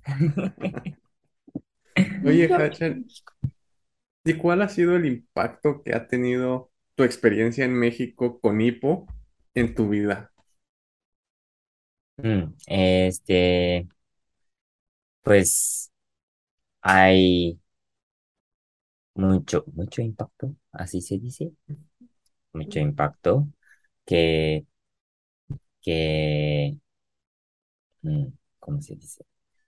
Oye, Hachan, ¿y cuál ha sido el impacto que ha tenido tu experiencia en México con Hippo en tu vida? Mm, este, pues hay mucho, mucho impacto, así se dice, mucho impacto que, que, mm, ¿cómo se dice?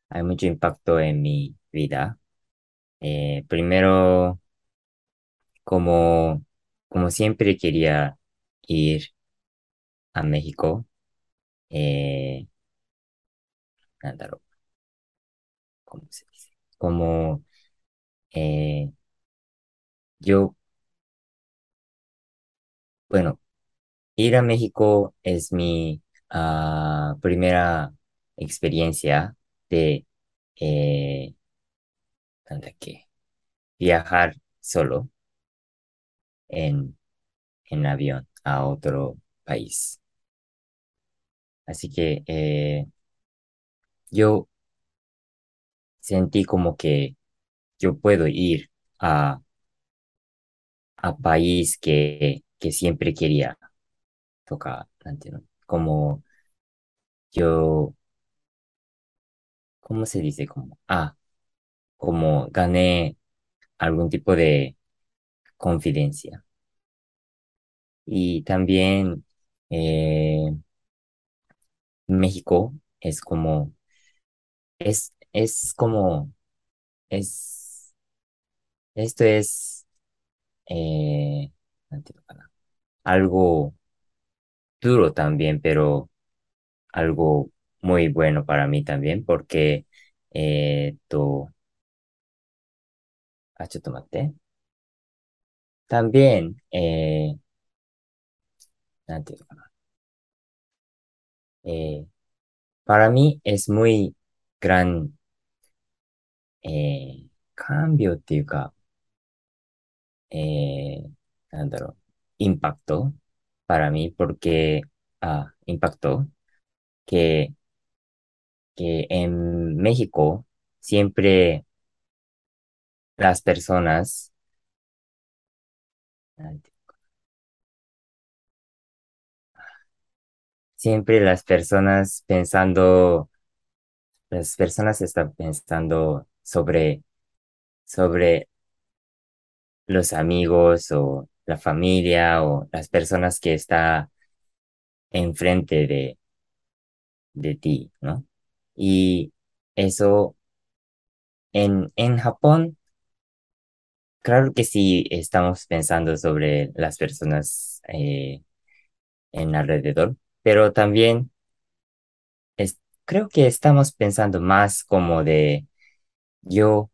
Hay mucho impacto en mi vida. Eh, primero, como, como siempre quería ir a México, eh, なんだろう、¿cómo se dice? Como, eh, yo, bueno, ir a México es mi ah, primera experiencia de, eh, なんだっけ、viajar solo en, en avión a otro país. Así que eh, yo sentí como que yo puedo ir a, a país que, que siempre quería tocar, como yo, ¿cómo se dice? Como, ah, como gané algún tipo de confidencia. Y también eh, México es como, es, es como, es, esto es eh,なんていうのかな。algo duro también, pero algo muy bueno para mí también, porque, eh, っと、あ、ちょっと待って。 también, eh, なんていうのかな。eh, para mí es muy gran, eh, cambio っていうか、eh, なんだろう、impacto para mí porque, ah, impacto que, que en México siempre las personas, siempre las personas pensando, las personas están pensando sobre, sobre los amigos o la familia o las personas que está enfrente de, de ti, ¿no? Y eso en, en Japón, claro que sí estamos pensando sobre las personas eh, en alrededor, pero también es, creo que estamos pensando más como de yo,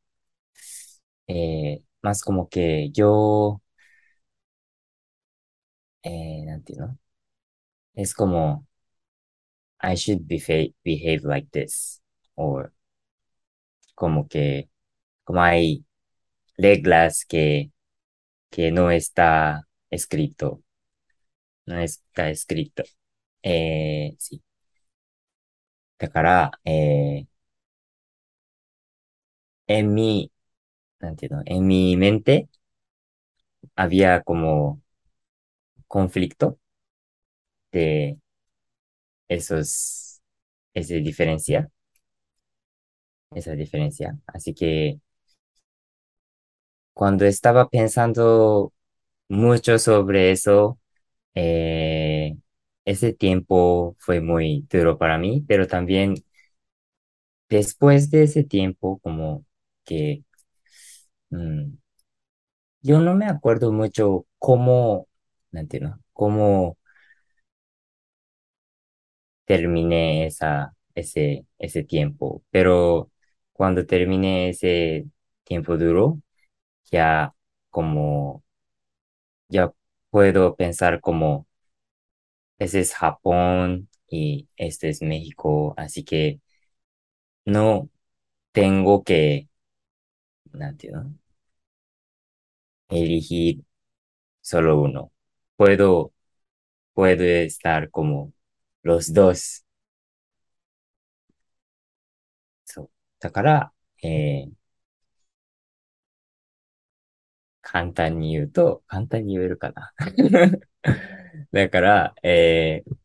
eh, más como que yo, eh, ¿no? Es como, I should behave, behave like this, or como que, como hay reglas que, que no está escrito, no está escrito. Eh, sí. だから、えー、en mi, なんていうの、en mi mente había como conflicto de esos, esa diferencia, esa diferencia. Así que cuando estaba pensando mucho sobre eso, eh, ese tiempo fue muy duro para mí, pero también después de ese tiempo, como que mm, yo no me acuerdo mucho cómo, no cómo terminé esa, ese, ese tiempo, pero cuando terminé ese tiempo duro, ya como, ya puedo pensar como, ese es Japón y este es México, así que no tengo que, no entiendo, elegir solo uno. Puedo, puedo estar como los dos. So, だから、えー 簡単に言うと、簡単に言えるかな。だから、えー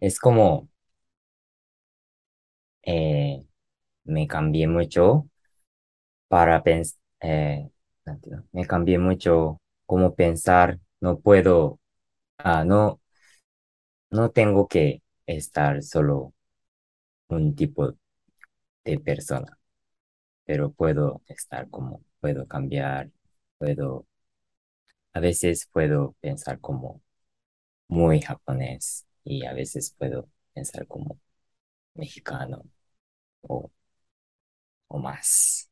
es como, eh, me cambié mucho para pensar, eh, ¿no? me cambié mucho cómo pensar, no puedo, ah, no, no tengo que estar solo un tipo de persona, pero puedo estar como, puedo cambiar, puedo, a veces puedo pensar como muy japonés y a veces puedo pensar como mexicano o, o más.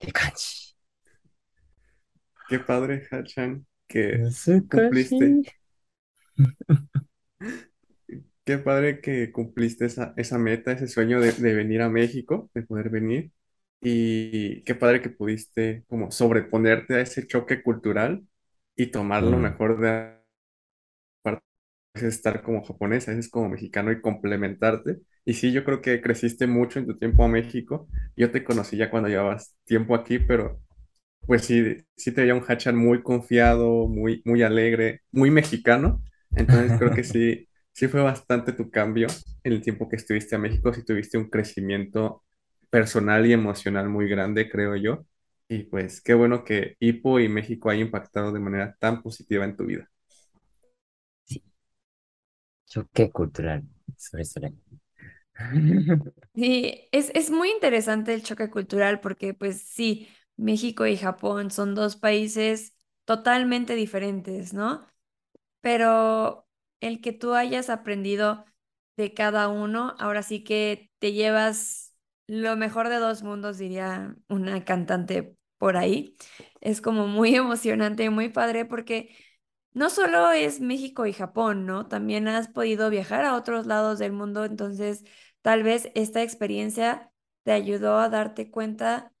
Qué. Qué padre, Hachan, que cumpliste. Qué padre que cumpliste esa, esa meta, ese sueño de, de venir a México, de poder venir. Y qué padre que pudiste como sobreponerte a ese choque cultural y tomar lo mejor de estar como japonés, a veces como mexicano y complementarte. Y sí, yo creo que creciste mucho en tu tiempo a México. Yo te conocí ya cuando llevabas tiempo aquí, pero pues sí, sí te veía un Hachan muy confiado, muy, muy alegre, muy mexicano. Entonces creo que sí, sí fue bastante tu cambio en el tiempo que estuviste a México, sí tuviste un crecimiento personal y emocional muy grande, creo yo. Y pues qué bueno que Ipo y México hayan impactado de manera tan positiva en tu vida. Sí. Choque cultural, Sí, es, es muy interesante el choque cultural porque pues sí, México y Japón son dos países totalmente diferentes, ¿no? Pero el que tú hayas aprendido de cada uno, ahora sí que te llevas lo mejor de dos mundos, diría una cantante por ahí. Es como muy emocionante muy padre porque no solo es México y Japón, ¿no? También has podido viajar a otros lados del mundo, entonces tal vez esta experiencia te ayudó a darte cuenta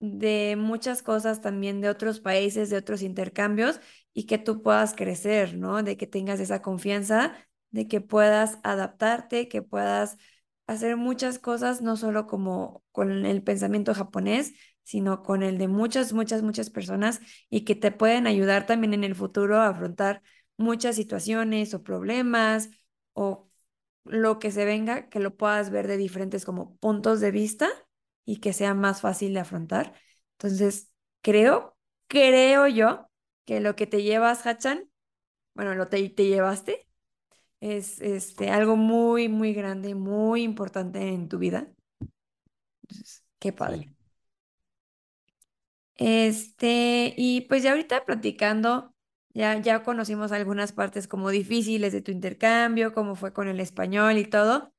de muchas cosas también de otros países, de otros intercambios y que tú puedas crecer, ¿no? De que tengas esa confianza, de que puedas adaptarte, que puedas hacer muchas cosas, no solo como con el pensamiento japonés, sino con el de muchas, muchas, muchas personas y que te pueden ayudar también en el futuro a afrontar muchas situaciones o problemas o lo que se venga, que lo puedas ver de diferentes como puntos de vista y que sea más fácil de afrontar. Entonces, creo, creo yo que lo que te llevas, Hachan, bueno, lo te, te llevaste, es este, algo muy, muy grande, muy importante en tu vida. Entonces, qué padre. Este, y pues ya ahorita platicando, ya, ya conocimos algunas partes como difíciles de tu intercambio, cómo fue con el español y todo,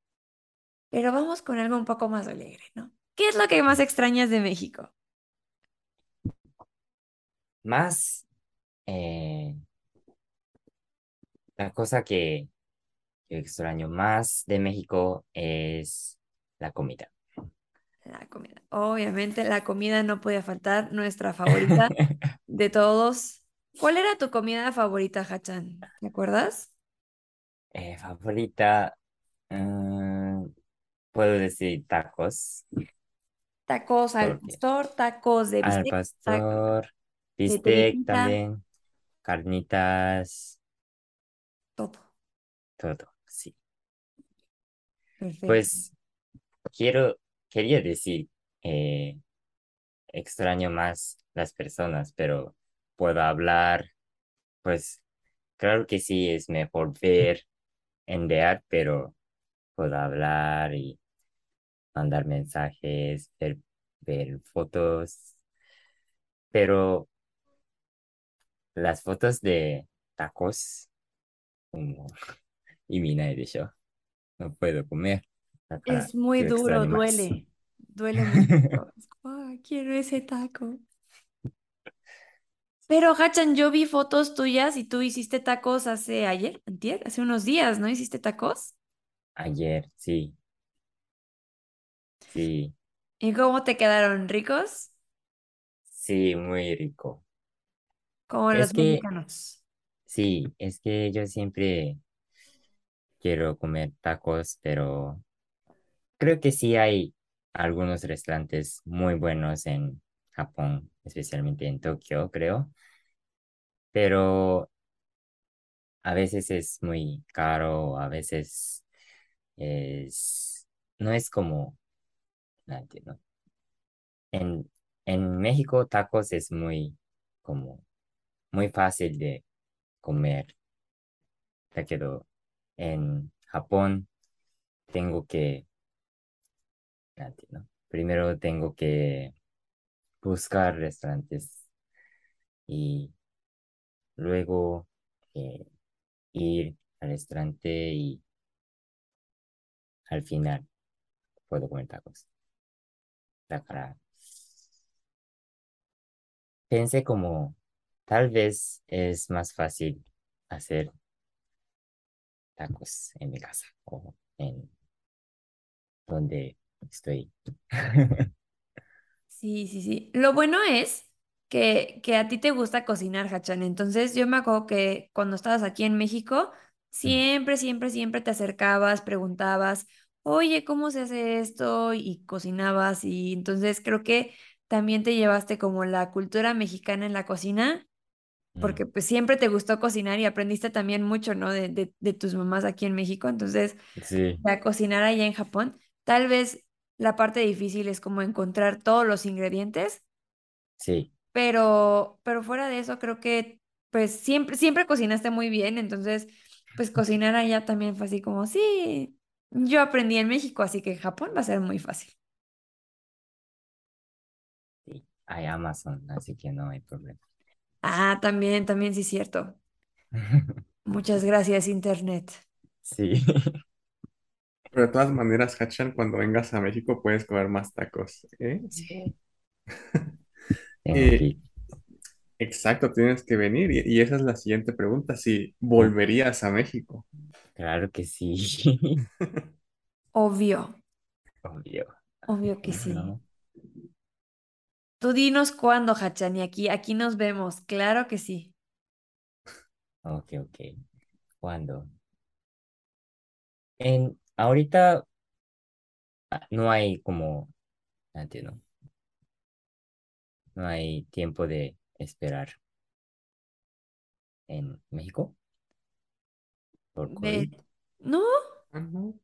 pero vamos con algo un poco más alegre, ¿no? ¿Qué es lo que más extrañas de México? Más, eh, la cosa que, que extraño más de México es la comida. La comida. Obviamente la comida no podía faltar, nuestra favorita de todos. ¿Cuál era tu comida favorita, Hachan? ¿Te acuerdas? Eh, favorita, mm, puedo decir tacos, Tacos al pastor, tacos de al bistec, tacos pastor, bistec también, carnitas, todo. todo, sí. Perfecto. Pues quiero, quería decir, eh, extraño más las personas, pero puedo hablar, pues claro que sí, es mejor ver, enviar, pero puedo hablar y mandar mensajes, ver, ver fotos, pero las fotos de tacos, como, y mina de show, no puedo comer, Es muy duro, duele. Duele mucho. "Ay, quiero ese taco. Pero, Hachan, yo vi fotos tuyas y tú hiciste tacos hace ayer, antier, hace unos días, ¿no? ¿Hiciste tacos? Ayer, sí, sí, ¿Y cómo te quedaron? ¿Ricos? sí, muy rico. Como Es los que, mexicanos. sí, es que yo siempre quiero comer tacos, pero creo que sí hay algunos restaurantes muy buenos en Japón, especialmente en Tokio, creo, pero a veces es muy caro, a veces es, no es como, no entiendo. En, en México tacos es muy, como, muy fácil de comer. Da que en Japón tengo que, ¿no? primero tengo que buscar restaurantes y luego eh, ir al restaurante y al final puedo comer tacos. Da. Pensé como tal vez es más fácil hacer tacos en mi casa o en donde estoy. Sí, sí, sí. Lo bueno es que, que a ti te gusta cocinar, Hachan. Entonces, yo me acuerdo que cuando estabas aquí en México, siempre, siempre, siempre te acercabas, preguntabas, oye, ¿cómo se hace esto? Y cocinabas. Y entonces creo que también te llevaste como la cultura mexicana en la cocina, porque pues siempre te gustó cocinar y aprendiste también mucho, ¿no? De, de, de tus mamás aquí en México. Entonces, Sí, a cocinar allá en Japón. Tal vez la parte difícil es como encontrar todos los ingredientes, sí, pero, pero fuera de eso creo que pues siempre, siempre cocinaste muy bien, entonces pues cocinar allá también fue así como, sí, yo aprendí en México, así que en Japón va a ser muy fácil. sí. hay Amazon, así que no hay problema. Ah, también, también sí es cierto. Muchas gracias, Internet. Sí, Pero de todas maneras, Hachan, cuando vengas a México puedes comer más tacos, ¿eh? sí. Eh, exacto, tienes que venir. Y, y esa es la siguiente pregunta, si volverías a México. Claro que sí. Obvio, Obvio. obvio que sí. ¿no? Tú dinos cuándo, Hachan, y aquí, aquí nos vemos. Claro que sí. Ok, ok. ¿Cuándo? En, ahorita ah, no hay como, antes no, no hay tiempo de esperar en México por COVID, Ah, no.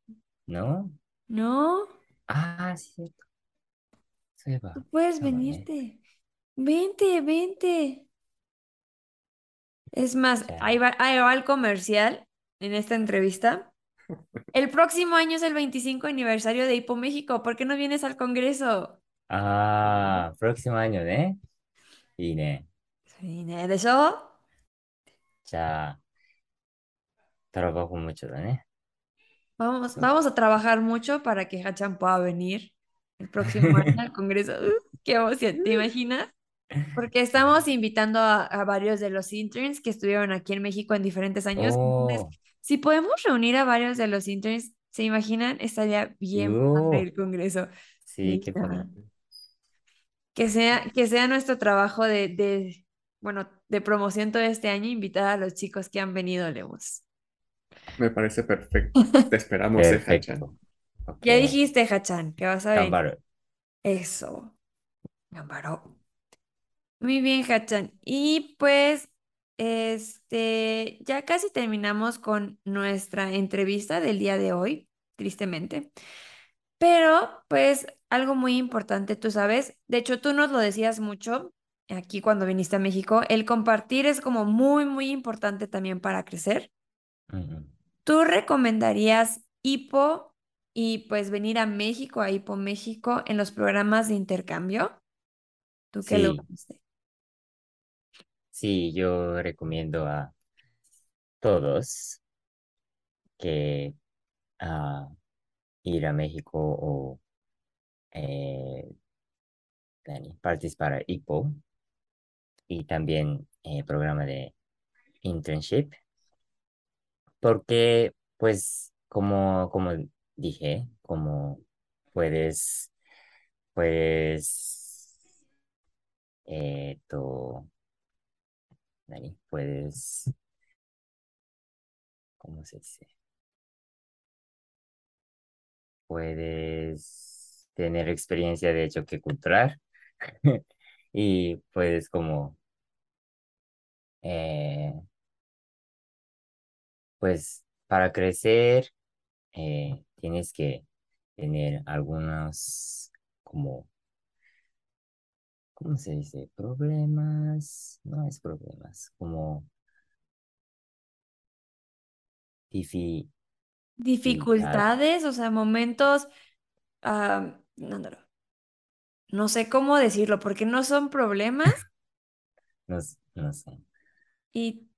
¿no? no, Ah, sí, cierto. Tú puedes venirte. Vente, vente. Es más, ahí va, ahí va el comercial en esta entrevista. El próximo año es el 25 aniversario de Hipo México. ¿Por qué no vienes al Congreso? Ah, próximo año, ¿eh? Y ne. ¿De eso? Ya. Trabajo mucho, ¿eh? Vamos, vamos a trabajar mucho para que Hachan pueda venir el próximo año al Congreso. ¡Uh! ¡Qué emoción! ¿Te imaginas? Porque estamos invitando a, a varios de los interns que estuvieron aquí en México en diferentes años. Entonces, Oh, si podemos reunir a varios de los interns, ¿se imaginan? Estaría bien Oh. el Congreso. sí, qué Ajá. bonito. Que sea, que sea nuestro trabajo de, de, bueno, de promoción todo este año, invitar a los chicos que han venido, Lemos. Me parece perfecto. Te esperamos, eh. Perfecto. Okay. Ya dijiste, Hachan, que vas a ver. Gambaro. Eso. Gambaro. Muy bien, Hachan. Y pues, este, ya casi terminamos con nuestra entrevista del día de hoy, tristemente. Pero, pues, algo muy importante, tú sabes, de hecho, tú nos lo decías mucho aquí cuando viniste a México, el compartir es como muy, muy importante también para crecer. ¿Tú recomendarías hipo y pues venir a México, a Hipo México, en los programas de intercambio? ¿Tú qué lo Sí. viste? Sí, yo recomiendo a todos que ah, ir a México o eh, ¿何? participar a IPO y también eh, programa de internship porque pues como, como dije, como puedes, puedes, eh. Puedes, ¿cómo se dice? Puedes tener experiencia de choque cultural y puedes como, eh, pues para crecer eh, tienes que tener algunos como, ¿cómo se dice? Problemas, no es problemas, como difi- Dificultades, o sea, momentos, ah, no, no, no. No sé cómo decirlo, porque no son problemas no, no sé. y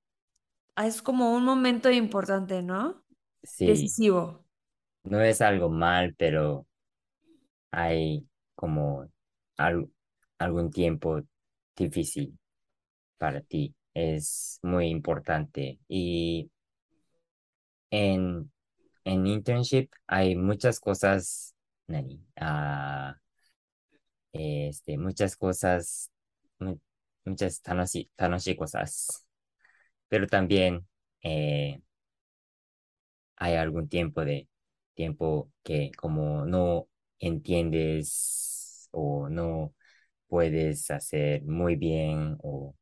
es como un momento importante, ¿no? Sí, Decisivo no es algo mal, pero hay como al, algún tiempo difícil para ti. Es muy importante. Y en, en internship hay muchas cosas, Nani, uh, este, muchas cosas, muchas tanoshi, tanoshi cosas, pero también eh, hay algún tiempo de tiempo que como no entiendes o no puedes hacer muy bien o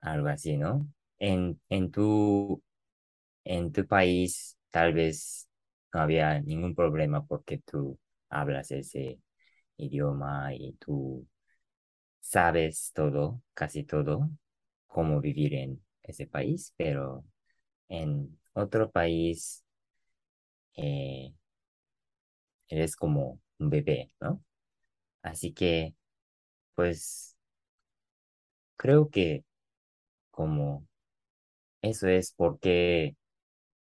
algo así, ¿no? En, en tu, en tu país tal vez no había ningún problema porque tú hablas ese idioma y tú sabes todo, casi todo, cómo vivir en ese país, pero en otro país eh, eres como un bebé, ¿no? Así que pues creo que como eso es porque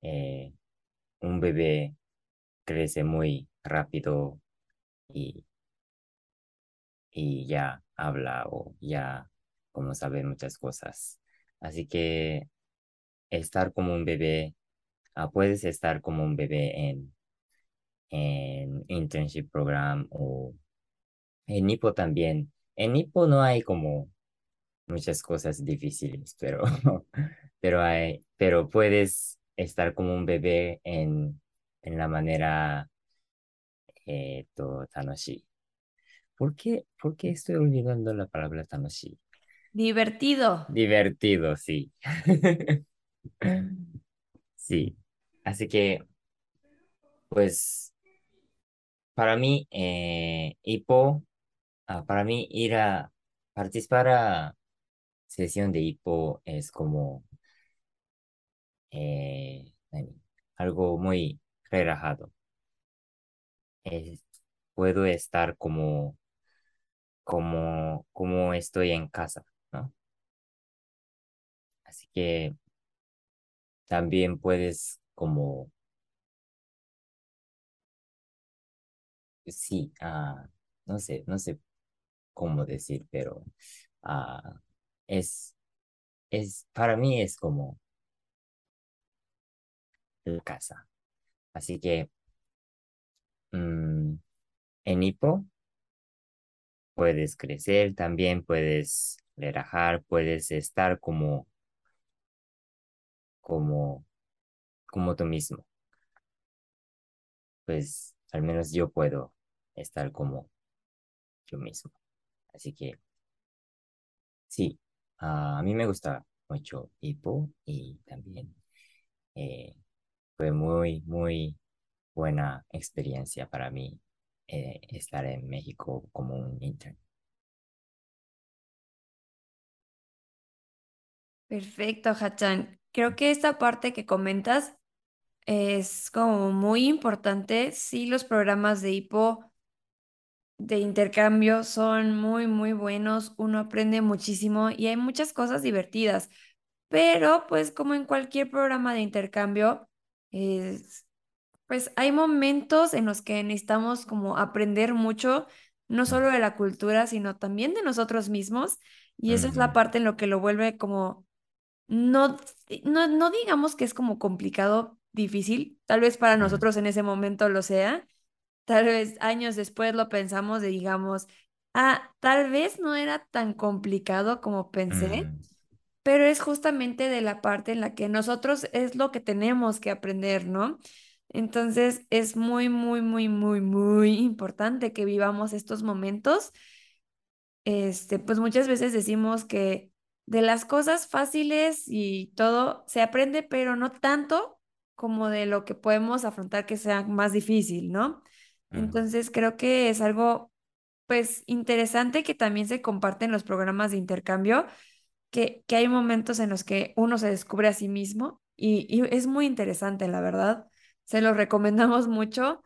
eh, un bebé crece muy rápido y, y ya habla o ya como sabe muchas cosas. Así que estar como un bebé, ah, puedes estar como un bebé en, en internship program o en Nipo también. En Nipo no hay como muchas cosas difíciles, pero, pero, hay, pero puedes estar como un bebé en, en la manera eh, to, tanoshi. ¿Por qué, ¿Por qué estoy olvidando la palabra tanoshi? Divertido. Divertido, sí. Sí. Así que, pues, para mí, eh, Hippo, ah, para mí ir a participar a sesión de Hippo es como eh, ¿何? algo muy relajado. Puedo estar como, como, como estoy en casa, ¿no? Así que también puedes como, sí, ah, no sé, no sé cómo decir, pero ah, es, es, para mí es como la casa. Así que mm, en Hippo puedes crecer, también puedes relajar, puedes estar como, como, como tú mismo. Pues al menos yo puedo estar como yo mismo. Así que sí, ah, a mí me gusta mucho Hippo y también eh, fue muy, muy buena experiencia para mí eh, estar en México como un intern. Perfecto, Hachan. Creo que esta parte que comentas es como muy importante. Sí, los programas de hipo de intercambio son muy, muy buenos. Uno aprende muchísimo y hay muchas cosas divertidas. Pero, pues, como en cualquier programa de intercambio, es, pues hay momentos en los que necesitamos como aprender mucho, no solo de la cultura, sino también de nosotros mismos. Y esa es la parte en lo que lo vuelve como no, no, no digamos que es como complicado, difícil, tal vez para nosotros en ese momento lo sea, tal vez años después lo pensamos y digamos, ah, tal vez no era tan complicado como pensé, ujú, pero es justamente de la parte en la que nosotros es lo que tenemos que aprender, ¿no? Entonces es muy, muy, muy, muy, muy importante que vivamos estos momentos. Este, pues muchas veces decimos que de las cosas fáciles y todo se aprende, pero no tanto como de lo que podemos afrontar que sea más difícil, ¿no? Entonces creo que es algo, pues, interesante que también se comparte en los programas de intercambio, que, que hay momentos en los que uno se descubre a sí mismo y, y es muy interesante, la verdad. Se lo recomendamos mucho.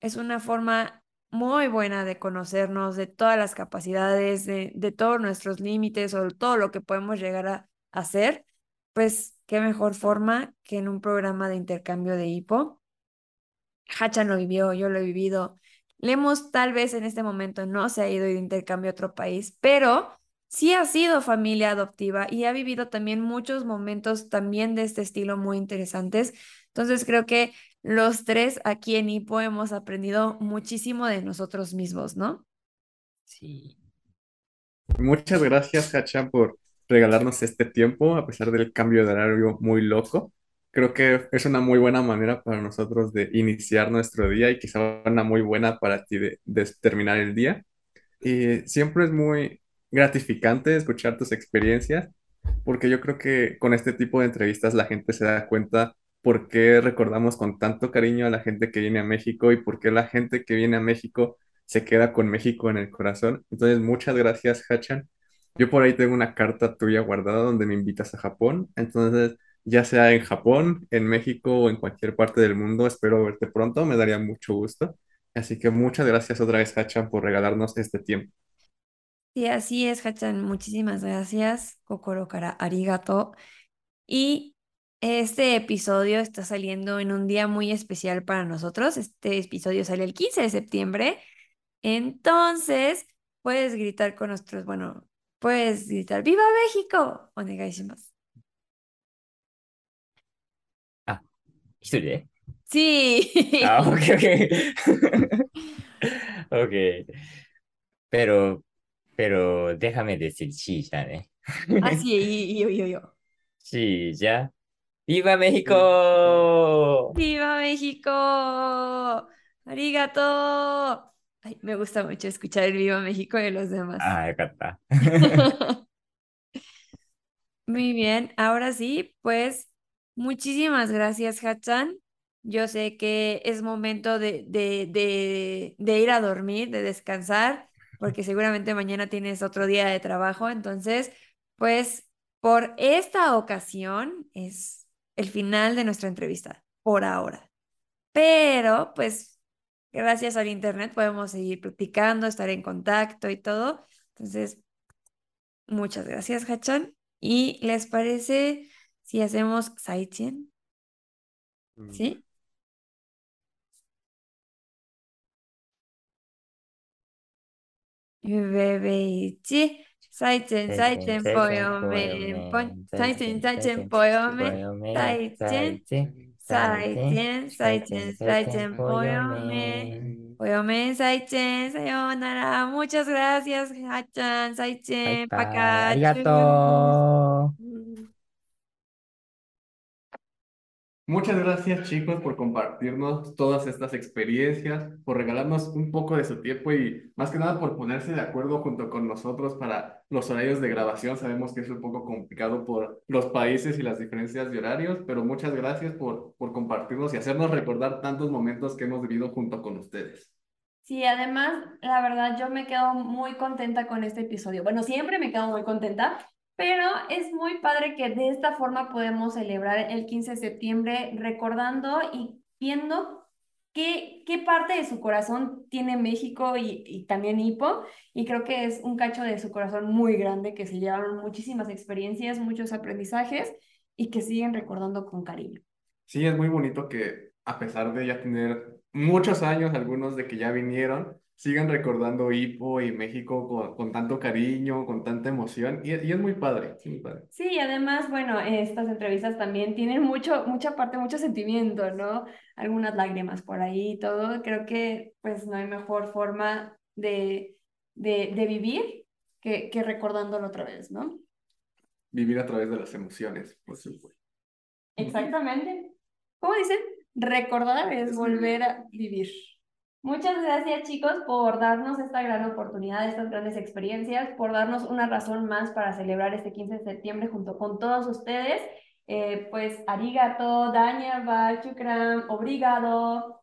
Es una forma muy buena de conocernos, de todas las capacidades, de, de todos nuestros límites o todo lo que podemos llegar a hacer. Pues qué mejor forma que en un programa de intercambio de hipo. Hachan lo vivió, yo lo he vivido. Lemos tal vez en este momento no se ha ido de intercambio a otro país, pero sí ha sido familia adoptiva y ha vivido también muchos momentos también de este estilo muy interesantes. Entonces creo que los tres aquí en Hipo hemos aprendido muchísimo de nosotros mismos, ¿no? Sí. Muchas gracias, Hachan, por regalarnos este tiempo, a pesar del cambio de horario muy loco. Creo que es una muy buena manera para nosotros de iniciar nuestro día y quizá una muy buena para ti de, de terminar el día. Y siempre es muy gratificante escuchar tus experiencias, porque yo creo que con este tipo de entrevistas la gente se da cuenta por qué recordamos con tanto cariño a la gente que viene a México y por qué la gente que viene a México se queda con México en el corazón. Entonces, muchas gracias, Hachan. Yo por ahí tengo una carta tuya guardada donde me invitas a Japón. Entonces, ya sea en Japón, en México o en cualquier parte del mundo, espero verte pronto. Me daría mucho gusto. Así que muchas gracias otra vez, Hachan, por regalarnos este tiempo. Sí, así es, Hachan. Muchísimas gracias. Kokoro kara arigato. Y este episodio está saliendo en un día muy especial para nosotros. Este episodio sale el 15 de septiembre. Entonces, puedes gritar con nosotros, bueno, puedes gritar ¡Viva México! Onegaishimasu. あ、一人で Sí. Ah, ok, ok. Ok. Pero, pero déjame decir sí ya, ¿eh? Así, y yo, yo, yo. Sí, ya. ¡Viva México! ¡Viva México! ¡Arigato! Me gusta mucho escuchar el Viva México de los demás. Ah, encanta. Muy bien, ahora sí, pues muchísimas gracias, Hachan. Yo sé que es momento de, de, de ir a dormir, de descansar, porque seguramente mañana tienes otro día de trabajo. Entonces, pues por esta ocasión es el final de nuestra entrevista, por ahora. Pero, pues gracias al internet podemos seguir practicando, estar en contacto y todo. Entonces, muchas gracias, Hachan. ¿Y les parece si hacemos Saichen? ¿Sí? Bebeichi, Saichen, Saichen, Poyomen, Saichen, Saichen, Poyomen, Saichen, Saichen, Saichen, Saichen, Poyomen, Poyomen, Saichen, Sayonara. Muchas gracias, Hachan, バイ Saichen, バ Muchas gracias chicos por compartirnos todas estas experiencias, por regalarnos un poco de su tiempo y más que nada por ponerse de acuerdo junto con nosotros para los horarios de grabación. Sabemos que es un poco complicado por los países y las diferencias de horarios, pero muchas gracias por, por compartirnos y hacernos recordar tantos momentos que hemos vivido junto con ustedes. Sí, además, la verdad, yo me quedo muy contenta con este episodio. Bueno, siempre me quedo muy contenta, pero es muy padre que de esta forma podemos celebrar el 15 de septiembre recordando y viendo qué, qué parte de su corazón tiene México y, y también Ipo. Y creo que es un cacho de su corazón muy grande, que se llevaron muchísimas experiencias, muchos aprendizajes y que siguen recordando con cariño. Sí, es muy bonito que a pesar de ya tener muchos años, algunos de que ya vinieron, sigan recordando Ipo y México con, con tanto cariño, con tanta emoción, y, y es muy padre, es muy padre. Sí, y además, bueno, estas entrevistas también tienen mucho, mucha parte, mucho sentimiento, ¿no? Algunas lágrimas por ahí y todo. Creo que pues no hay mejor forma de, de, de vivir que, que recordándolo otra vez, ¿no? Vivir a través de las emociones, por supuesto. Exactamente. ¿Cómo dicen? Recordar es volver a vivir. Muchas gracias, chicos, por darnos esta gran oportunidad, estas grandes experiencias, por darnos una razón más para celebrar este 15 de septiembre junto con todos ustedes. Eh, pues, arigato, dañaba, chukram, obrigado.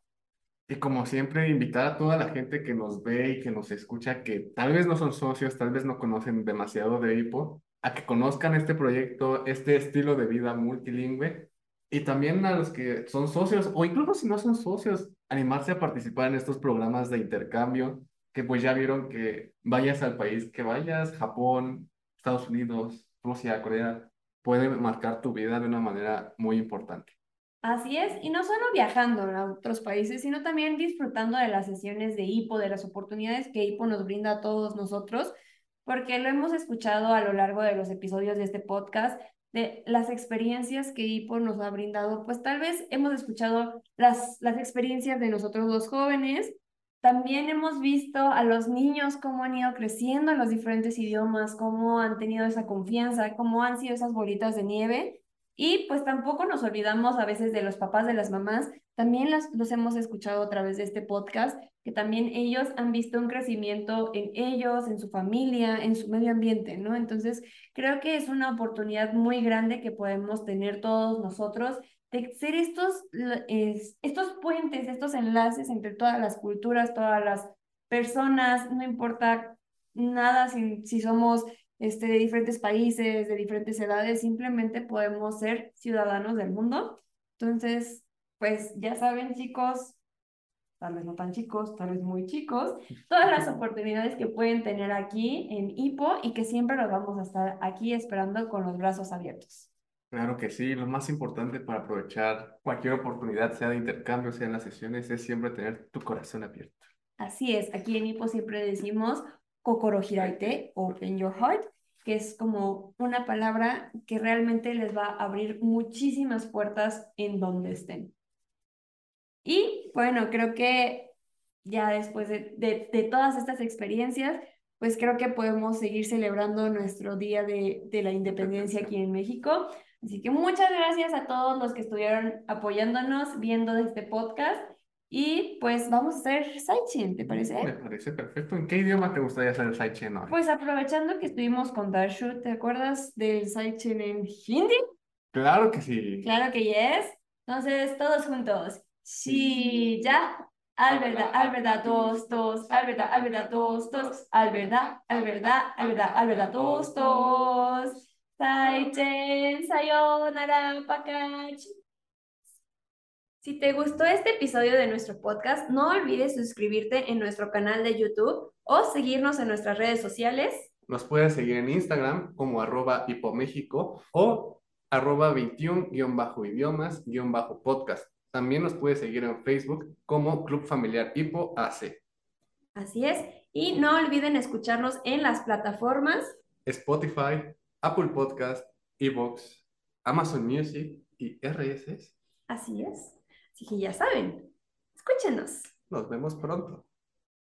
Y como siempre, invitar a toda la gente que nos ve y que nos escucha, que tal vez no son socios, tal vez no conocen demasiado de Ipo, a que conozcan este proyecto, este estilo de vida multilingüe, y también a los que son socios, o incluso si no son socios, animarse a participar en estos programas de intercambio, que pues ya vieron que vayas al país que vayas, Japón, Estados Unidos, Rusia, Corea, puede marcar tu vida de una manera muy importante. Así es, y no solo viajando a otros países, sino también disfrutando de las sesiones de HIPO, de las oportunidades que HIPO nos brinda a todos nosotros, porque lo hemos escuchado a lo largo de los episodios de este podcast, de las experiencias que HIPO nos ha brindado, pues tal vez hemos escuchado las, las experiencias de nosotros los jóvenes, también hemos visto a los niños cómo han ido creciendo en los diferentes idiomas, cómo han tenido esa confianza, cómo han sido esas bolitas de nieve. Y pues tampoco nos olvidamos a veces de los papás, de las mamás, también las, los hemos escuchado a través de este podcast, que también ellos han visto un crecimiento en ellos, en su familia, en su medio ambiente, ¿no? Entonces, creo que es una oportunidad muy grande que podemos tener todos nosotros de ser estos, es, estos puentes, estos enlaces entre todas las culturas, todas las personas, no importa nada si, si somos este, de diferentes países, de diferentes edades, simplemente podemos ser ciudadanos del mundo. Entonces, pues ya saben, chicos, tal vez no tan chicos, tal vez muy chicos, todas las oportunidades que pueden tener aquí en Hipo y que siempre los vamos a estar aquí esperando con los brazos abiertos. Claro que sí, lo más importante para aprovechar cualquier oportunidad, sea de intercambio, sea en las sesiones, es siempre tener tu corazón abierto. Así es, aquí en Hipo siempre decimos kokoro hiraite, open your heart, que es como una palabra que realmente les va a abrir muchísimas puertas en donde estén. Y bueno, creo que ya después de, de, de todas estas experiencias, pues creo que podemos seguir celebrando nuestro Día de, de, la Independencia aquí en México. Así que muchas gracias a todos los que estuvieron apoyándonos, viendo este podcast. Y pues vamos a hacer Saichen, ¿te parece? Me parece perfecto. ¿En qué idioma te gustaría hacer el Saichen hoy? Pues aprovechando que estuvimos con Darshu, ¿te acuerdas del Saichen en Hindi? Claro que sí. Claro que yes. Entonces, todos juntos. Sí, ya. Al verdad, al verdad, dos, dos, al verdad, al verdad, dos, dos, al verdad, al verdad, al verdad, al verdad, dos, dos. Saichen, sayonara, pakachi. Si te gustó este episodio de nuestro podcast, no olvides suscribirte en nuestro canal de YouTube o seguirnos en nuestras redes sociales. Nos puedes seguir en Instagram como arroba hipoméxico o arroba 21-idiomas-podcast. También nos puedes seguir en Facebook como Club Familiar Hipo AC. Así es. Y no olviden escucharnos en las plataformas Spotify, Apple Podcast, Evox, Amazon Music y RSS. Así es. Así que ya saben, escúchenos. Nos vemos pronto.